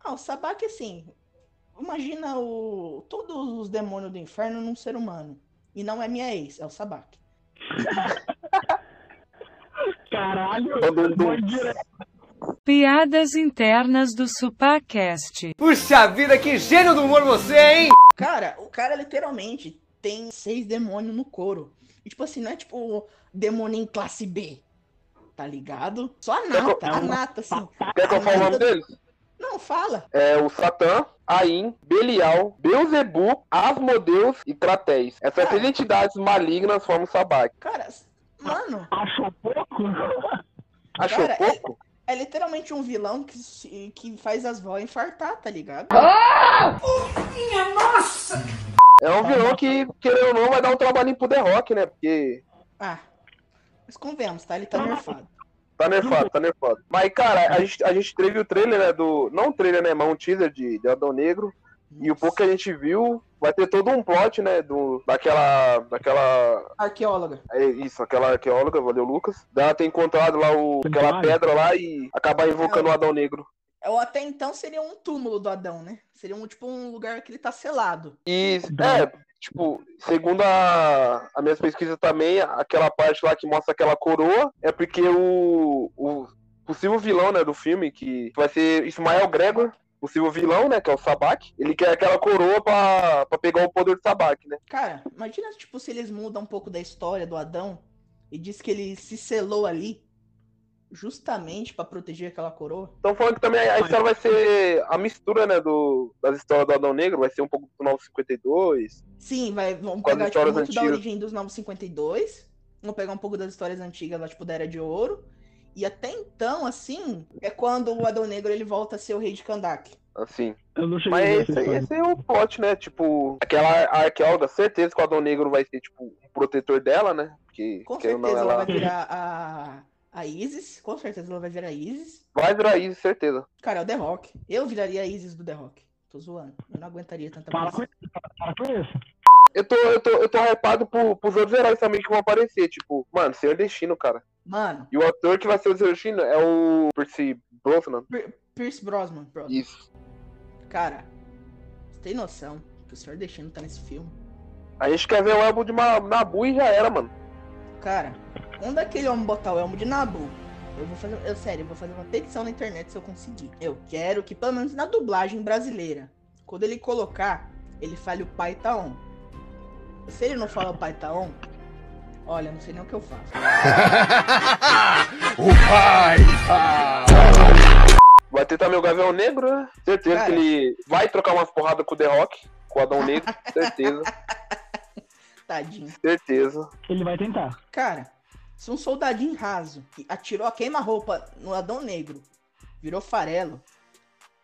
Ah, o Sabak, assim, imagina o todos os demônios do inferno num ser humano. E não é minha ex, é o Sabak. Caralho, foi direto. Piadas internas do Supacast. Puxa vida, que gênio do humor você, hein? Cara, o cara literalmente tem seis demônios no couro. E tipo assim, não é tipo demônio em classe B. Tá ligado? Só a nata, a nata, assim. Quer que eu fale o nome deles? Não, fala. É o Satã, Ain, Belial, Beuzebu, Asmodeus e Kratéis. Essas três entidades malignas formam o Sabak. Cara, mano, Achou pouco? Achou Cara, pouco? é literalmente um vilão que, se- que faz as vó infartar, tá ligado? É um vilão que, querendo ou não, vai dar um trabalhinho pro The Rock, né? Porque Ah, mas convenhamos, tá? Ele tá nerfado. Tá nerfado, tá nerfado. Mas, cara, a gente, a gente teve o trailer, né, do... Não um trailer, né, mas um teaser de, de Adão Negro. E o pouco que a gente viu, vai ter todo um plot, né, do, daquela... Daquela... Arqueóloga. É isso, aquela arqueóloga, valeu, Lucas. Dela ter encontrado lá o, aquela pedra lá e acabar invocando o Adão Negro. Ou até então seria um túmulo do Adão, né? Seria um tipo um lugar que ele tá selado. E, é, tipo, segundo a, a minha pesquisa também, aquela parte lá que mostra aquela coroa, é porque o, o possível vilão, né, do filme, que vai ser Ismael Gregor, possível vilão, né, que é o Sabak, ele quer aquela coroa pra, pra pegar o poder do Sabak, né? Cara, imagina, tipo, se eles mudam um pouco da história do Adão e diz que ele se selou ali justamente pra proteger aquela coroa. Estão falando que também a história vai ser a mistura, né, do, das histórias do Adão Negro, vai ser um pouco do 952. Sim, vai, vamos pegar tipo, muito da antigas. origem dos 952. Vamos pegar um pouco das histórias antigas lá, tipo, da Era de Ouro. E até então, assim, é quando o Adão Negro ele volta a ser o rei de Kandak. Assim. Eu não cheguei a Mas esse, esse é o plot, né? Tipo, aquela arqueóloga, certeza que o Adão Negro vai ser, tipo, um protetor dela, né? Porque, Com certeza não, ela ela vai virar a, a Isis. Com certeza ela vai virar a Isis. vai virar isso, certeza. Cara, é o The Rock. Eu viraria a Isis do The Rock. Tô zoando. Eu não aguentaria tanta Para com pressão. isso, para com isso. Eu tô, eu tô, eu tô hypado pro, pros outros heróis também que vão aparecer. Tipo, mano, Senhor Destino, cara. Mano, E o ator que vai ser o Senhor Destino é o Percy Brosnan. Pier- Pierce Brosnan. bro. Isso. Cara, você tem noção que o Senhor Destino tá nesse filme? A gente quer ver o álbum de Nabu e já era, mano. Cara, quando aquele homem botar o elmo de Nabu, eu vou fazer. Eu, sério, eu vou fazer uma petição na internet se eu conseguir. Eu quero que, pelo menos na dublagem brasileira, quando ele colocar, ele fale o pai tá on. Se ele não fala o pai tá on, olha, não sei nem o que eu faço. O pai tá. Vai ter também o Gavião Negro, né? Certeza Cara. que ele vai trocar umas porradas com o The Rock, com o Adão Negro. certeza, Tadinho. certeza. Ele vai tentar. Cara, se um soldadinho raso que atirou a queima-roupa no Adão Negro virou farelo,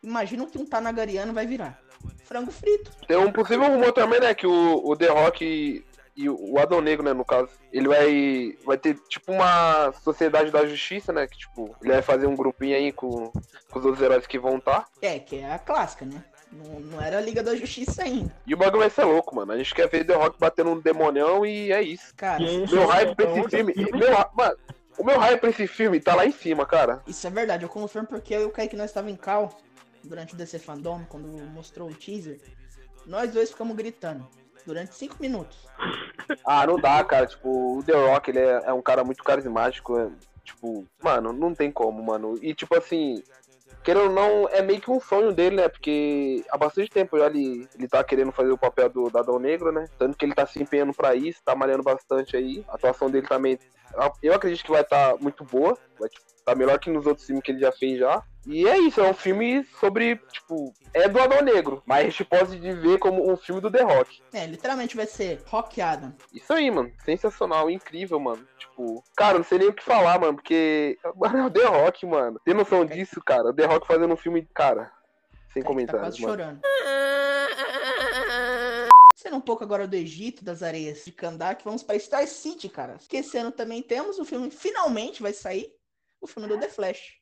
imagina o que um Tanagariano vai virar. Frango frito. Tem um possível rumor também, né? Que o, o The Rock e, e o Adão Negro, né, no caso, ele vai, vai ter tipo uma sociedade da justiça, né? Que tipo, ele vai fazer um grupinho aí com, com os outros heróis que vão estar. É, que é a clássica, né? Não, não era a Liga da Justiça ainda. E o bagulho vai ser louco, mano. A gente quer ver The Rock batendo um demonião e é isso. Cara, esse Meu é- hype pra é esse outro filme. filme. Meu, mano, o meu hype pra esse filme tá lá em cima, cara. isso é verdade. Eu confirmo porque eu e o Kaique nós estava em cal durante o DC Fandom, quando mostrou o teaser. Nós dois ficamos gritando durante cinco minutos. Ah, não dá, cara. Tipo, o The Rock, ele é, é um cara muito carismático. é, tipo, mano, não tem como, mano. E tipo assim, querendo ou não, é meio que um sonho dele, né? Porque há bastante tempo já ele, ele tá querendo fazer o papel do, do Adão Negro, né? Tanto que ele tá se empenhando pra isso, tá malhando bastante aí. A atuação dele também, eu acredito que vai estar muito boa. Vai tipo, tá melhor que nos outros filmes que ele já fez já. E é isso, é um filme sobre, tipo, é do Adão Negro, mas a gente pode ver como um filme do The Rock. É, literalmente vai ser Rock Adam. Isso aí, mano. Sensacional, incrível, mano. Tipo, cara, não sei nem o que falar, mano, porque. Mano, é o The Rock, mano. Tem noção disso, cara? O The Rock fazendo um filme, cara. Sem Tá comentários, quase mano. chorando. Sendo um pouco agora do Egito, das areias de Kandak, vamos para Star City, cara. Esquecendo também, temos o filme, finalmente vai sair, o filme do The Flash.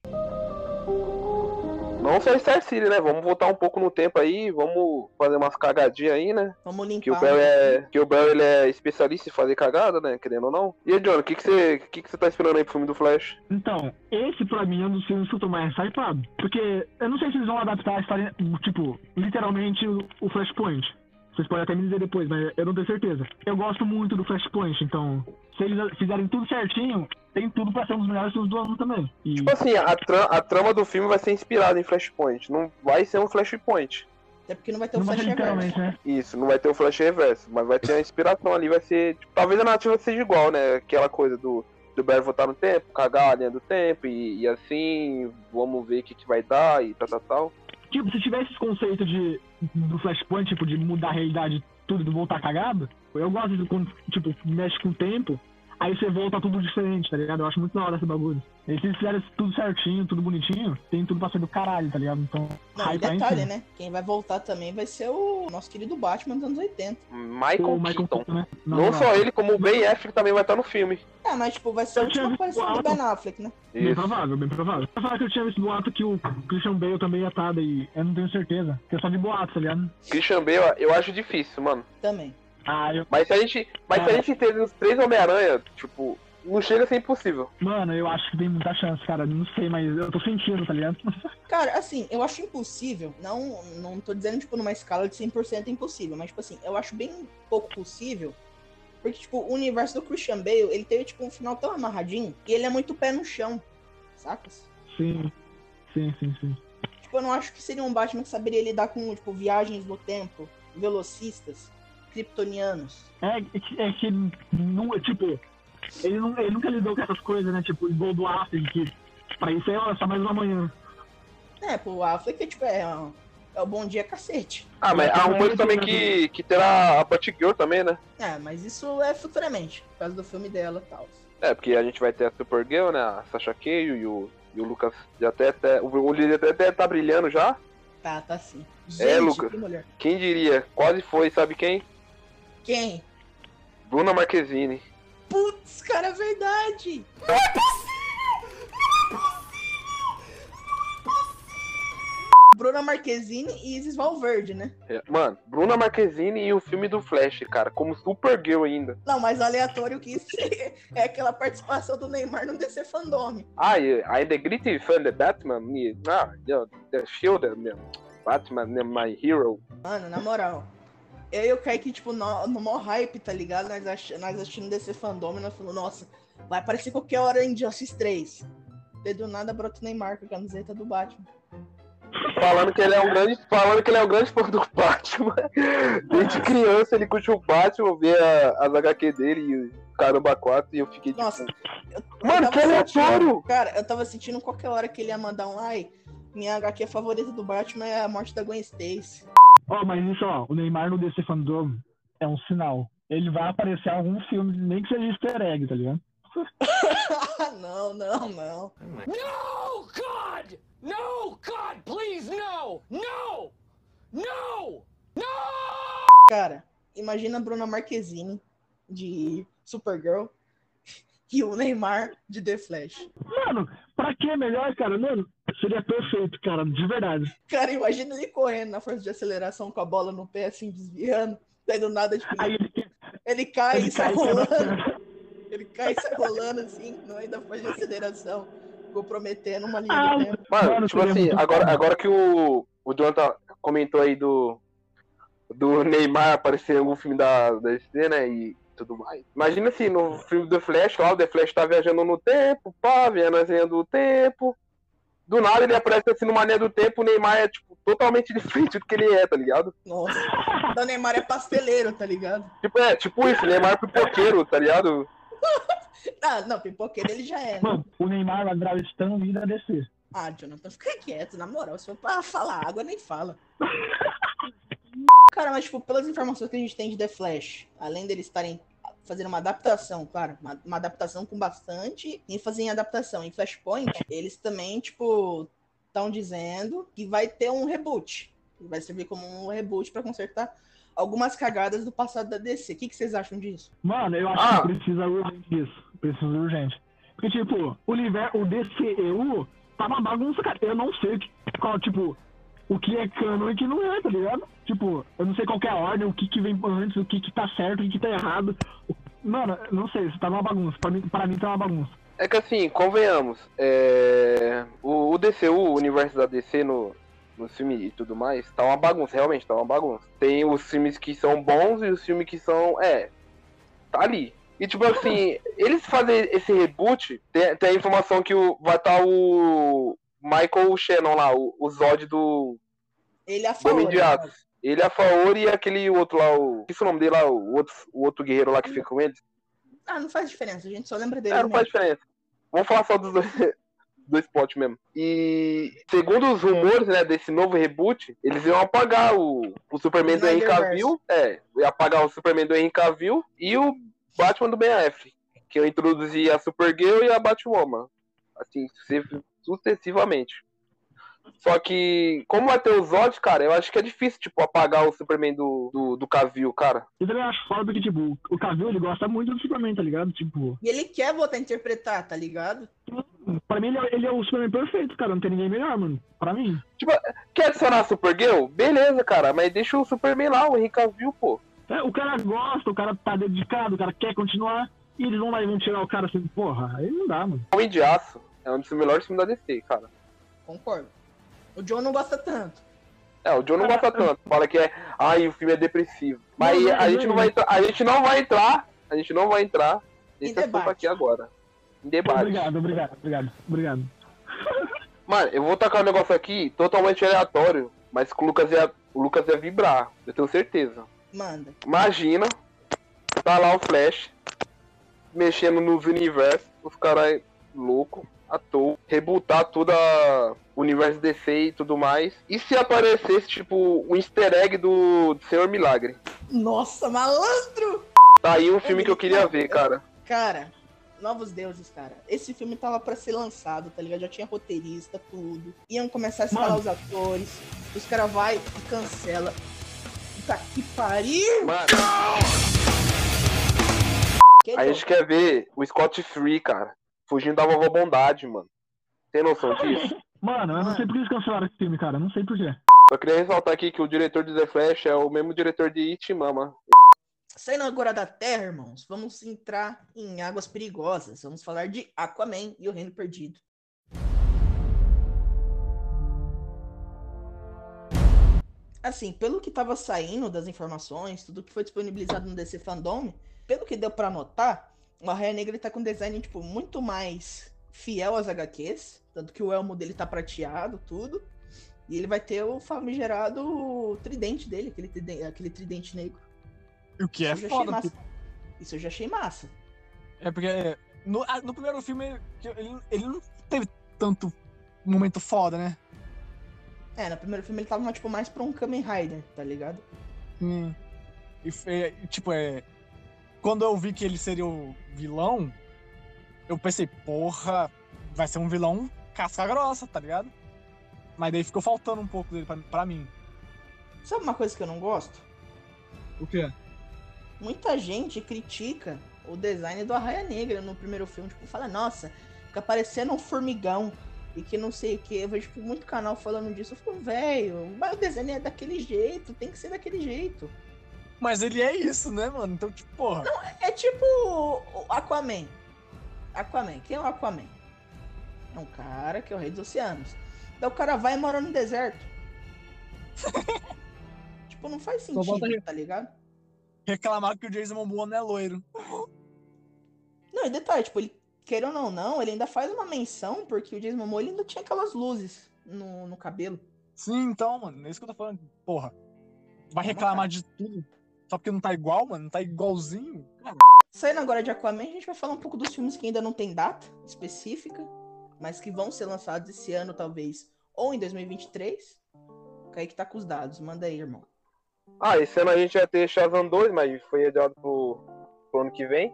Não só Star City, né? Vamos voltar um pouco no tempo aí, vamos fazer umas cagadinhas aí, né? Vamos Que o limpar. Bell né? é, que o Bell ele é especialista em fazer cagada, né? Querendo ou não. E aí, John, o que que você que que você tá esperando aí pro filme do Flash? Então, esse pra mim é um dos filmes que eu tô mais hypado. Porque eu não sei se eles vão adaptar a história, tipo, literalmente o Flashpoint. Vocês podem até me dizer depois, mas eu não tenho certeza. Eu gosto muito do Flashpoint, então, se eles fizerem tudo certinho, tem tudo pra ser um dos melhores filmes do ano também. E, Tipo assim, a, tra- a trama do filme vai ser inspirada em Flashpoint. Não vai ser um Flashpoint. Até porque não vai ter o vai Flash Reverso. né? Isso, não vai ter o Flash Reverso, mas vai ter a inspiração ali, vai ser. tipo, talvez a narrativa seja igual, né? Aquela coisa do, do Barry voltar no tempo, cagar a linha do tempo, e, e assim, vamos ver o que, que vai dar e tal, tal, tal. Tipo, se tivesse esse conceito de, do Flashpoint, tipo, de mudar a realidade tudo, voltar cagado, eu gosto de quando, tipo, mexe com o tempo, aí você volta tudo diferente, tá ligado? Eu acho muito da hora esse bagulho. E se eles fizerem tudo certinho, tudo bonitinho, tem tudo pra ser do caralho, tá ligado? Então, Não, e tá detalhe, né? Quem vai voltar também vai ser o nosso querido Batman dos anos 80. Michael, O Michael Keaton. Keaton, né? Não, não. só ele, como o Ben Affleck também vai estar no filme. É, mas tipo, vai ser a Eu tinha última aparição do. Ben Affleck, né? Bem Isso. provável, bem provável. Eu falar que eu tinha visto boato que o Christian Bale também ia estar, daí eu não tenho certeza. Que é só de boato, tá ligado? Christian Bale, eu acho difícil, mano. Também. Eu... Mas se a gente, mas se a gente teve os três Homem-Aranha, tipo, não chega a ser impossível. Mano, eu acho que tem muita chance, cara. Não sei, mas eu tô sentindo, tá ligado? Cara, assim, eu acho impossível. Não, não tô dizendo, tipo, numa escala de 100% impossível, mas, tipo assim, eu acho bem pouco possível. Porque, tipo, o universo do Christian Bale, ele teve, tipo, um final tão amarradinho e ele é muito pé no chão, sacas? Sim, sim, sim, sim. Tipo, eu não acho que seria um Batman que saberia lidar com, tipo, viagens no tempo, velocistas, kryptonianos. É, é que, é que não, tipo, ele, não, ele nunca lidou com essas coisas, né? Tipo, igual do Affleck, que pra isso é só mais uma manhã. É, pô, a Affleck, tipo, é, um- é o bom dia cacete. Ah, mas há rumores também que, que terá a Batgirl também, né? É, mas isso é futuramente, por causa do filme dela e tal. É, porque a gente vai ter a Supergirl, né? A Sasha Calle e o, e o Lucas já até, até o, o líder até, até tá brilhando já. Tá, tá sim. É, Lucas. que mulher. Quem diria? Quase foi, sabe quem? Quem? Bruna Marquezine. Putz, cara, é verdade! Bruna Marquezine e Isis Valverde, né? É, Mano, Bruna Marquezine e o filme do Flash, cara, como Supergirl ainda. Não, mais aleatório que isso é aquela participação do Neymar no DC Fandome. Ah, e I the gritty fan the Batman, me, ah, the shield, meu, Batman, né, my hero. Mano, na moral. Eu e o Kaique, tipo, no, no maior hype, tá ligado? Nós, ach, nós assistindo DC Fandome, nós falamos, nossa, vai aparecer qualquer hora em Justice 3. E do nada brota o Neymar com a camiseta do Batman. Falando que ele é um grande, falando que ele é um grande fã do Batman. Desde criança ele curte o Batman, vê a- as HQ dele e o Caramba 4 e eu fiquei tipo, Nossa, mano, eu que aleatório! sentindo- Cara, eu tava sentindo qualquer hora que ele ia mandar um ai. Minha HQ favorita do Batman é a morte da Gwen Stacy. Ó, mas isso, ó, o Neymar no DC Fandom é um sinal. Ele vai aparecer em algum filme, nem que seja easter egg, tá ligado? não, não, não. No, God! No, God, please, no! No! No! Cara, imagina a Bruna Marquezine de Supergirl e o Neymar de The Flash. Mano, pra que melhor, cara? Mano, seria perfeito, cara, de verdade. Cara, imagina ele correndo na força de aceleração com a bola no pé, assim, desviando. Daí do nada, tipo, Aí ele, ele cai ele e sai cai rolando. Ele cai e sai rolando, assim, no meio da força de aceleração, comprometendo uma linha Ah, do tempo. Mano, Mano, tipo assim, agora, agora que o, o Jonathan comentou aí do, do Neymar aparecer em algum filme da, da DC, né? E tudo mais. Imagina se no filme do Flash, lá o The Flash tá viajando no tempo, pá, vendo as linhas do tempo. Do nada ele aparece assim numa linha do tempo, o Neymar é, tipo, totalmente diferente do que ele é, tá ligado? Nossa. Então o Neymar é pasteleiro, tá ligado? Tipo, é, tipo isso, Neymar é pipoqueiro, tá ligado? Ah, não, pipoqueiro ele já é. Mano, o Neymar vai virar o Stan Lee da DC. Ah, Jonathan, fica quieto, na moral. Se for pra falar água, nem fala. Cara, mas, tipo, pelas informações que a gente tem de The Flash, além deles estarem fazendo uma adaptação, claro, uma, uma adaptação com bastante ênfase em adaptação. Em Flashpoint, eles também, tipo, estão dizendo que vai ter um reboot. Vai servir como um reboot pra consertar algumas cagadas do passado da DC. O que, que vocês acham disso? Mano, eu acho Ah. que precisa urgente disso. Precisa urgente. Porque, tipo, o, universo, o DCEU tá uma bagunça, cara. Eu não sei qual, tipo, o que é canon e o que não é, tá ligado? Tipo, eu não sei qual é a ordem, o que que vem antes, o que que tá certo, o que que tá errado. Mano, não sei, isso tá uma bagunça. Pra mim, pra mim tá uma bagunça. É que assim, convenhamos, é, o, o DCU, o universo da DC no, no filme e tudo mais, tá uma bagunça, realmente tá uma bagunça. Tem os filmes que são bons e os filmes que são. É. Tá ali. E tipo assim, eles fazem esse reboot, tem, tem a informação que o, vai estar o Michael Shannon lá, o, o Zod do, Ele é a do favor. Aço. Ele é a favor e aquele outro lá, o. Que é o nome dele lá, o outro, o outro guerreiro lá que fica com eles? Ah, não faz diferença, a gente só lembra dele. É, não faz diferença. Vamos falar só dos dois, dois plots mesmo. E segundo os rumores, né, desse novo reboot, eles iam apagar o, o Superman do Henry. Cavill. É, ia apagar o Superman do Henry Cavill e o Batman do Ben Affleck. Que eu introduzi a Supergirl e a Batwoman. Assim, su- sucessivamente. Só que, como vai ter o Zod, cara, eu acho que é difícil, tipo, apagar o Superman do, do, do Cavill, cara. Eu também acho foda porque, tipo, o Cavill, ele gosta muito do Superman, tá ligado? Tipo, E ele quer voltar a interpretar, tá ligado? pra mim ele é, ele é o Superman perfeito, cara. Não tem ninguém melhor, mano. Pra mim. Quer adicionar a Supergirl? Beleza, cara, mas deixa o Superman lá, o Henry Cavill, pô. É, o cara gosta, o cara tá dedicado, o cara quer continuar. E eles vão lá e vão tirar o cara assim, porra, aí não dá, mano. Homem de Aço é um dos melhores filmes da DC, cara. Concordo. O John não gosta tanto. É, o John não gosta tanto. Fala que é. Ai, o filme é depressivo. Mas Não, a, não, gente não. não vai entrar, a gente não vai entrar. A gente não vai entrar nesse assunto aqui agora. Em debate. Obrigado, obrigado, obrigado, obrigado. Mano, eu vou tacar um negócio aqui totalmente aleatório, mas que o Lucas ia, o Lucas ia vibrar, eu tenho certeza. Manda. Imagina, tá lá o Flash, mexendo nos universos, os caras louco, à toa, rebutar tudo a- o universo DC e tudo mais. E se aparecesse, tipo, o easter egg do, do Senhor Milagre? Nossa, malandro! Tá aí um filme que eu queria ver, cara. Cara, Novos Deuses, cara. Esse filme tava pra ser lançado, tá ligado? Já tinha roteirista, tudo. Iam começar a escalar Mano. os atores. Os caras vai e cancela. Puta que pariu! Mano, Que a gente quer ver o Scott Free, cara, fugindo da vovó Bondade, mano. Tem noção disso? Mano, eu não sei por que eles cancelaram esse filme, cara. eu Não sei por quê. Só queria ressaltar aqui que o diretor de The Flash é o mesmo diretor de It Mama. Saindo agora da Terra, irmãos, vamos entrar em águas perigosas. Vamos falar de Aquaman e o Reino Perdido. Assim, pelo que tava saindo das informações, tudo que foi disponibilizado no DC Fandom, pelo que deu pra notar, o Arraia Negra ele tá com um design tipo muito mais fiel às HQs, tanto que o elmo dele tá prateado, tudo. E ele vai ter o famigerado tridente dele, aquele tridente, aquele tridente negro. O que é Isso foda, massa. porque- Isso eu já achei massa. é porque é, no, no primeiro filme ele, ele não teve tanto momento foda, né? É, no primeiro filme ele tava tipo, mais pra um Kamen Rider, tá ligado? Hum. E, fe- e, tipo, é. Quando eu vi que ele seria o vilão, eu pensei, porra, vai ser um vilão casca grossa, tá ligado? Mas daí ficou faltando um pouco dele pra, pra mim. Sabe uma coisa que eu não gosto? O quê? Muita gente critica o design do Arraia Negra no primeiro filme. Tipo, fala, nossa, fica parecendo um formigão. E que não sei o que. Eu vejo tipo, muito canal falando disso. Eu fico, velho, mas o desenho é daquele jeito, tem que ser daquele jeito. Mas ele é isso, né, mano? Então, tipo, porra. É tipo o Aquaman. Aquaman, quem é o Aquaman? É um cara que é o rei dos oceanos. Daí o cara vai e mora no deserto. tipo, não faz sentido, tá ligado? Reclamar que o Jason Momoa não é loiro. Não, e detalhe, tipo, ele, querendo ou não, ele ainda faz uma menção, porque o Jason Momoa ele ainda tinha aquelas luzes no, no cabelo. Sim, então, mano, é isso que eu tô falando. Porra. Vai reclamar de tudo. Só porque não tá igual, mano? Não tá igualzinho? Cara, Saindo agora de Aquaman, a gente vai falar um pouco dos filmes que ainda não tem data específica. mas que vão ser lançados esse ano, talvez, ou em 2023. O Kaique tá com os dados, manda aí, irmão. Ah, esse ano a gente vai ter Shazam 2, mas foi adiado pro, pro ano que vem,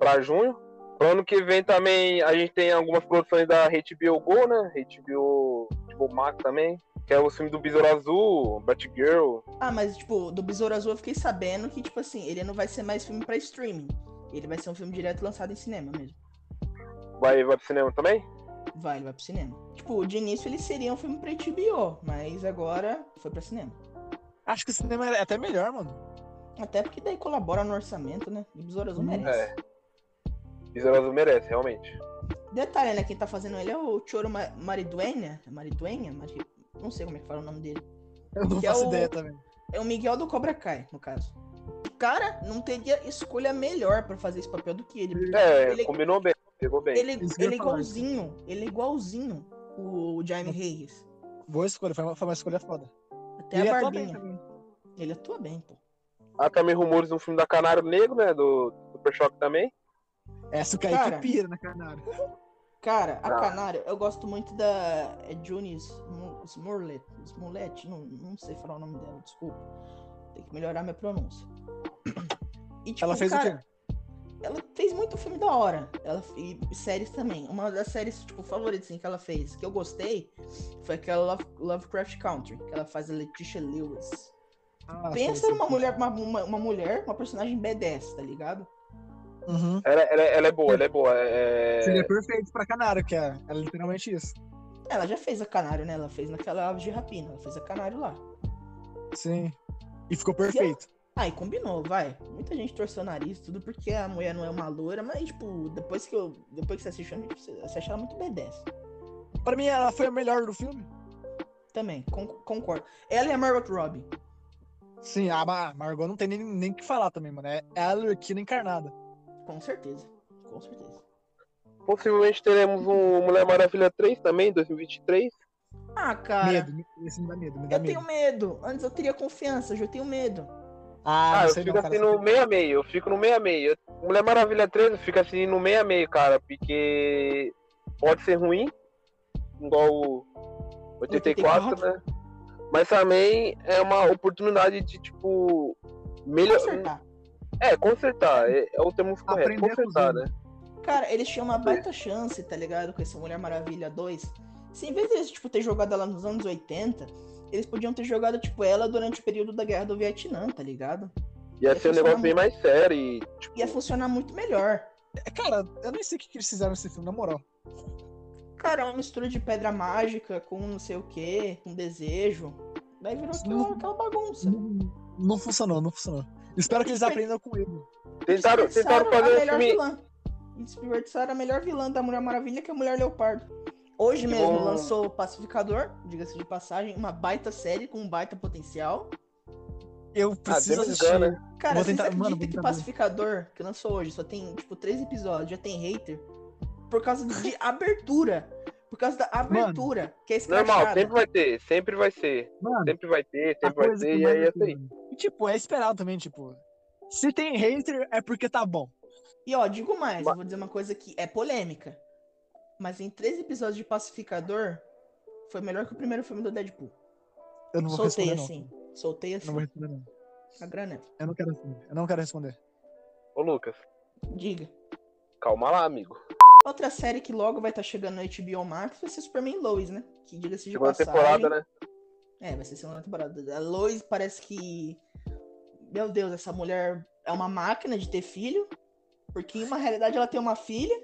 pra junho. Pro ano que vem também a gente tem algumas produções da HBO Go, né? HBO, HBO Max também. Que é o filme do Besouro Azul, Batgirl. Ah, mas, tipo, do Besouro Azul eu fiquei sabendo que, tipo assim, ele não vai ser mais filme pra streaming. Ele vai ser um filme direto lançado em cinema mesmo. Vai, vai pro cinema também? Vai, ele vai pro cinema. Tipo, de início ele seria um filme pra HBO, mas agora foi pra cinema. Acho que o cinema é até melhor, mano. Até porque daí colabora no orçamento, né? E Besouro Azul merece. É. Besouro Azul merece, realmente. Detalhe, né? Quem tá fazendo ele é o Choro Ma- Mariduenha. Mariduenha? Não sei como é que fala o nome dele. Eu não Que é faço o- ideia também. É o Miguel do Cobra Kai, no caso. Cara, não teria escolha melhor pra fazer esse papel do que ele. É, ele, combinou bem, pegou bem. ele, ele é igualzinho. Ele é igualzinho o Jaime Reyes. Boa escolha, foi uma, foi uma escolha foda. Até Ele a atua bem barbinha. também. Ele atua bem, pô. Há também rumores de um filme da Canário Negro, né? Do Super Choque também. Essa o Kaique Cara. pira na canário. Cara, a Ah. Canário, eu gosto muito da é Smu- Smollett. Smollett? Não, não sei falar o nome dela, desculpa. Tem que melhorar minha pronúncia. E, tipo, Ela fez cara, o quê? Ela fez muito filme da hora. Ela, e séries também. Uma das séries, tipo, favoritas assim, que ela fez, que eu gostei, foi aquela Love- Lovecraft Country, que ela faz a Letitia Lewis. Ah, Pensa numa mulher, uma, uma, uma mulher, uma personagem B10, tá ligado? Uhum. Ela, ela, ela é boa, ela é boa. É... Seria perfeito pra canário, que é, é literalmente isso. Ela já fez a Canário, né? Ela fez naquela Aves de Rapina. Ela fez a Canário lá. Sim. E ficou perfeito. Ah, e combinou, vai. Muita gente torceu o nariz, tudo porque a mulher não é uma loura, mas, tipo, depois que eu. Depois que você assiste o filme, você acha ela muito B10. Pra mim, ela foi a melhor do filme. Também, con- concordo. Ela e a Margot Robbie. Sim, a Ma- Margot não tem nem nem o que falar também, mano. É, é a Arlequina encarnada. Com certeza. Com certeza. Possivelmente teremos um Mulher Maravilha 3 também, em 2023. Ah, cara. Medo, me- esse me dá medo, me dá Eu medo. tenho medo. Antes eu teria confiança, hoje eu tenho medo. Ah, Ah, eu fico não, cara. assim no meio a meio, eu fico no meio a meio. Mulher Maravilha 3 eu fico assim no meio a meio, cara, porque pode ser ruim, igual o 84, 84. né? Mas também é uma oportunidade de, tipo, melhor. É, consertar, é, é o termo correto, consertar, né? Cara, eles tinham uma baita chance, tá ligado? Com esse Mulher Maravilha 2. Se em vez deles, tipo, ter jogado ela nos anos 80, eles podiam ter jogado, tipo, ela durante o período da Guerra do Vietnã, tá ligado? Ia Ia ser um negócio bem muito. mais sério e, tipo, Ia funcionar muito melhor. É, Cara, eu nem sei o que, que eles fizeram nesse filme, na moral. Cara, é uma mistura de pedra mágica com não sei o que, com desejo. Daí virou aquela, aquela bagunça. Não, não funcionou, não funcionou. Espero que eles aprendam com ele. tentaram, tentaram fazer a um melhor filme. vilã. Desperdiçaram a melhor vilã da Mulher Maravilha, que é a Mulher Leopardo. Hoje Que mesmo bom. lançou o Pacificador, diga-se de passagem, uma baita série com um baita potencial. Eu Ah, preciso James assistir. Gunn, né? Cara, Vou tentar- mano, que. Pacificador, que lançou hoje, só tem, tipo, três episódios, já tem hater? Por causa de abertura. Por causa da abertura, que é Normal, sempre vai ter, sempre vai ser. Mano, Sempre vai ter, sempre vai ter, e aí é me- E, tipo, é esperado também, tipo. Se tem hater, é porque tá bom. E ó, digo mais, Ma- eu vou dizer uma coisa que é polêmica. Mas em três episódios de Pacificador, foi melhor que o primeiro filme do Deadpool. Eu não vou Soltei responder, assim. Soltei não. assim. Eu não vou responder, não. A grana. Eu não quero responder. Eu não quero responder. Ô, Lucas, Diga. calma lá, amigo. Outra série que logo vai estar chegando no HBO Max vai ser Superman Lois, né? Que diga-se de Segunda passagem. temporada, né? É, vai ser segunda temporada. A Lois parece que. Meu Deus, essa mulher é uma máquina de ter filho. Porque em uma realidade ela tem uma filha.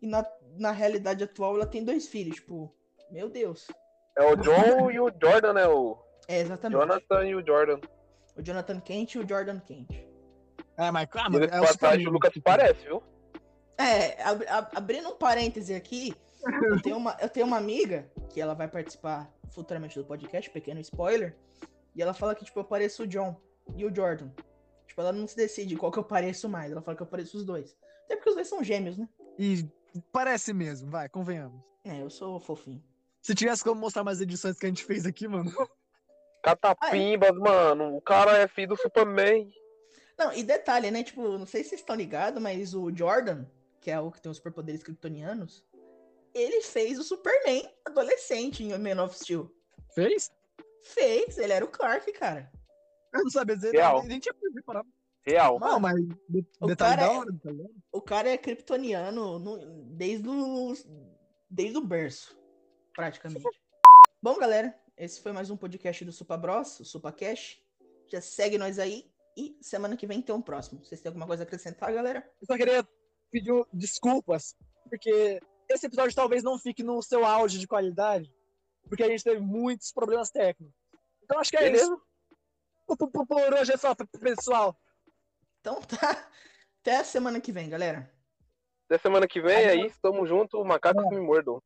E na, na realidade atual ela tem dois filhos. Tipo, meu Deus. É o John e o Jordan, né? O É, exatamente. Jonathan e o Jordan. O Jonathan Kent e o Jordan Kent. É, mas. Ah, nesse é o passagem o Superman, Lucas parece, viu? É, ab- ab- abrindo um parêntese aqui, eu tenho, uma, eu tenho uma amiga que ela vai participar futuramente do podcast, pequeno spoiler, e ela fala que, tipo, eu pareço o John e o Jordan. Tipo, ela não se decide qual que eu pareço mais, ela fala que eu pareço os dois. Até porque os dois são gêmeos, né? E parece mesmo, vai, convenhamos. É, eu sou fofinho. Se tivesse como mostrar mais edições que a gente fez aqui, mano. Catapimbas, mano. O cara é filho do Superman. Não, e detalhe, né? Tipo, não sei se vocês estão ligados, mas o Jordan, que é o que tem os superpoderes kryptonianos, ele fez o Superman adolescente em Man of Steel. Fez? Fez, ele era o Clark, cara. Eu não sabia dizer, Real. nem tinha preparado. Real. Não, mas de- O detalhe cara da é- hora, hora. O cara é kryptoniano no- desde o, desde o berço, praticamente. Bom, galera, esse foi mais um podcast do Supa Bros, o SupaCast. Já segue nós aí e semana que vem tem um próximo. Vocês têm alguma coisa a acrescentar, galera? Eu só queria pedir um- desculpas, porque esse episódio talvez não fique no seu auge de qualidade, porque a gente teve muitos problemas técnicos. Então acho que é Beleza. isso. Por, hoje é só, pessoal. Então tá. Até a semana que vem, galera. Até semana que vem, é isso. Tamo junto. Macacos me mordam.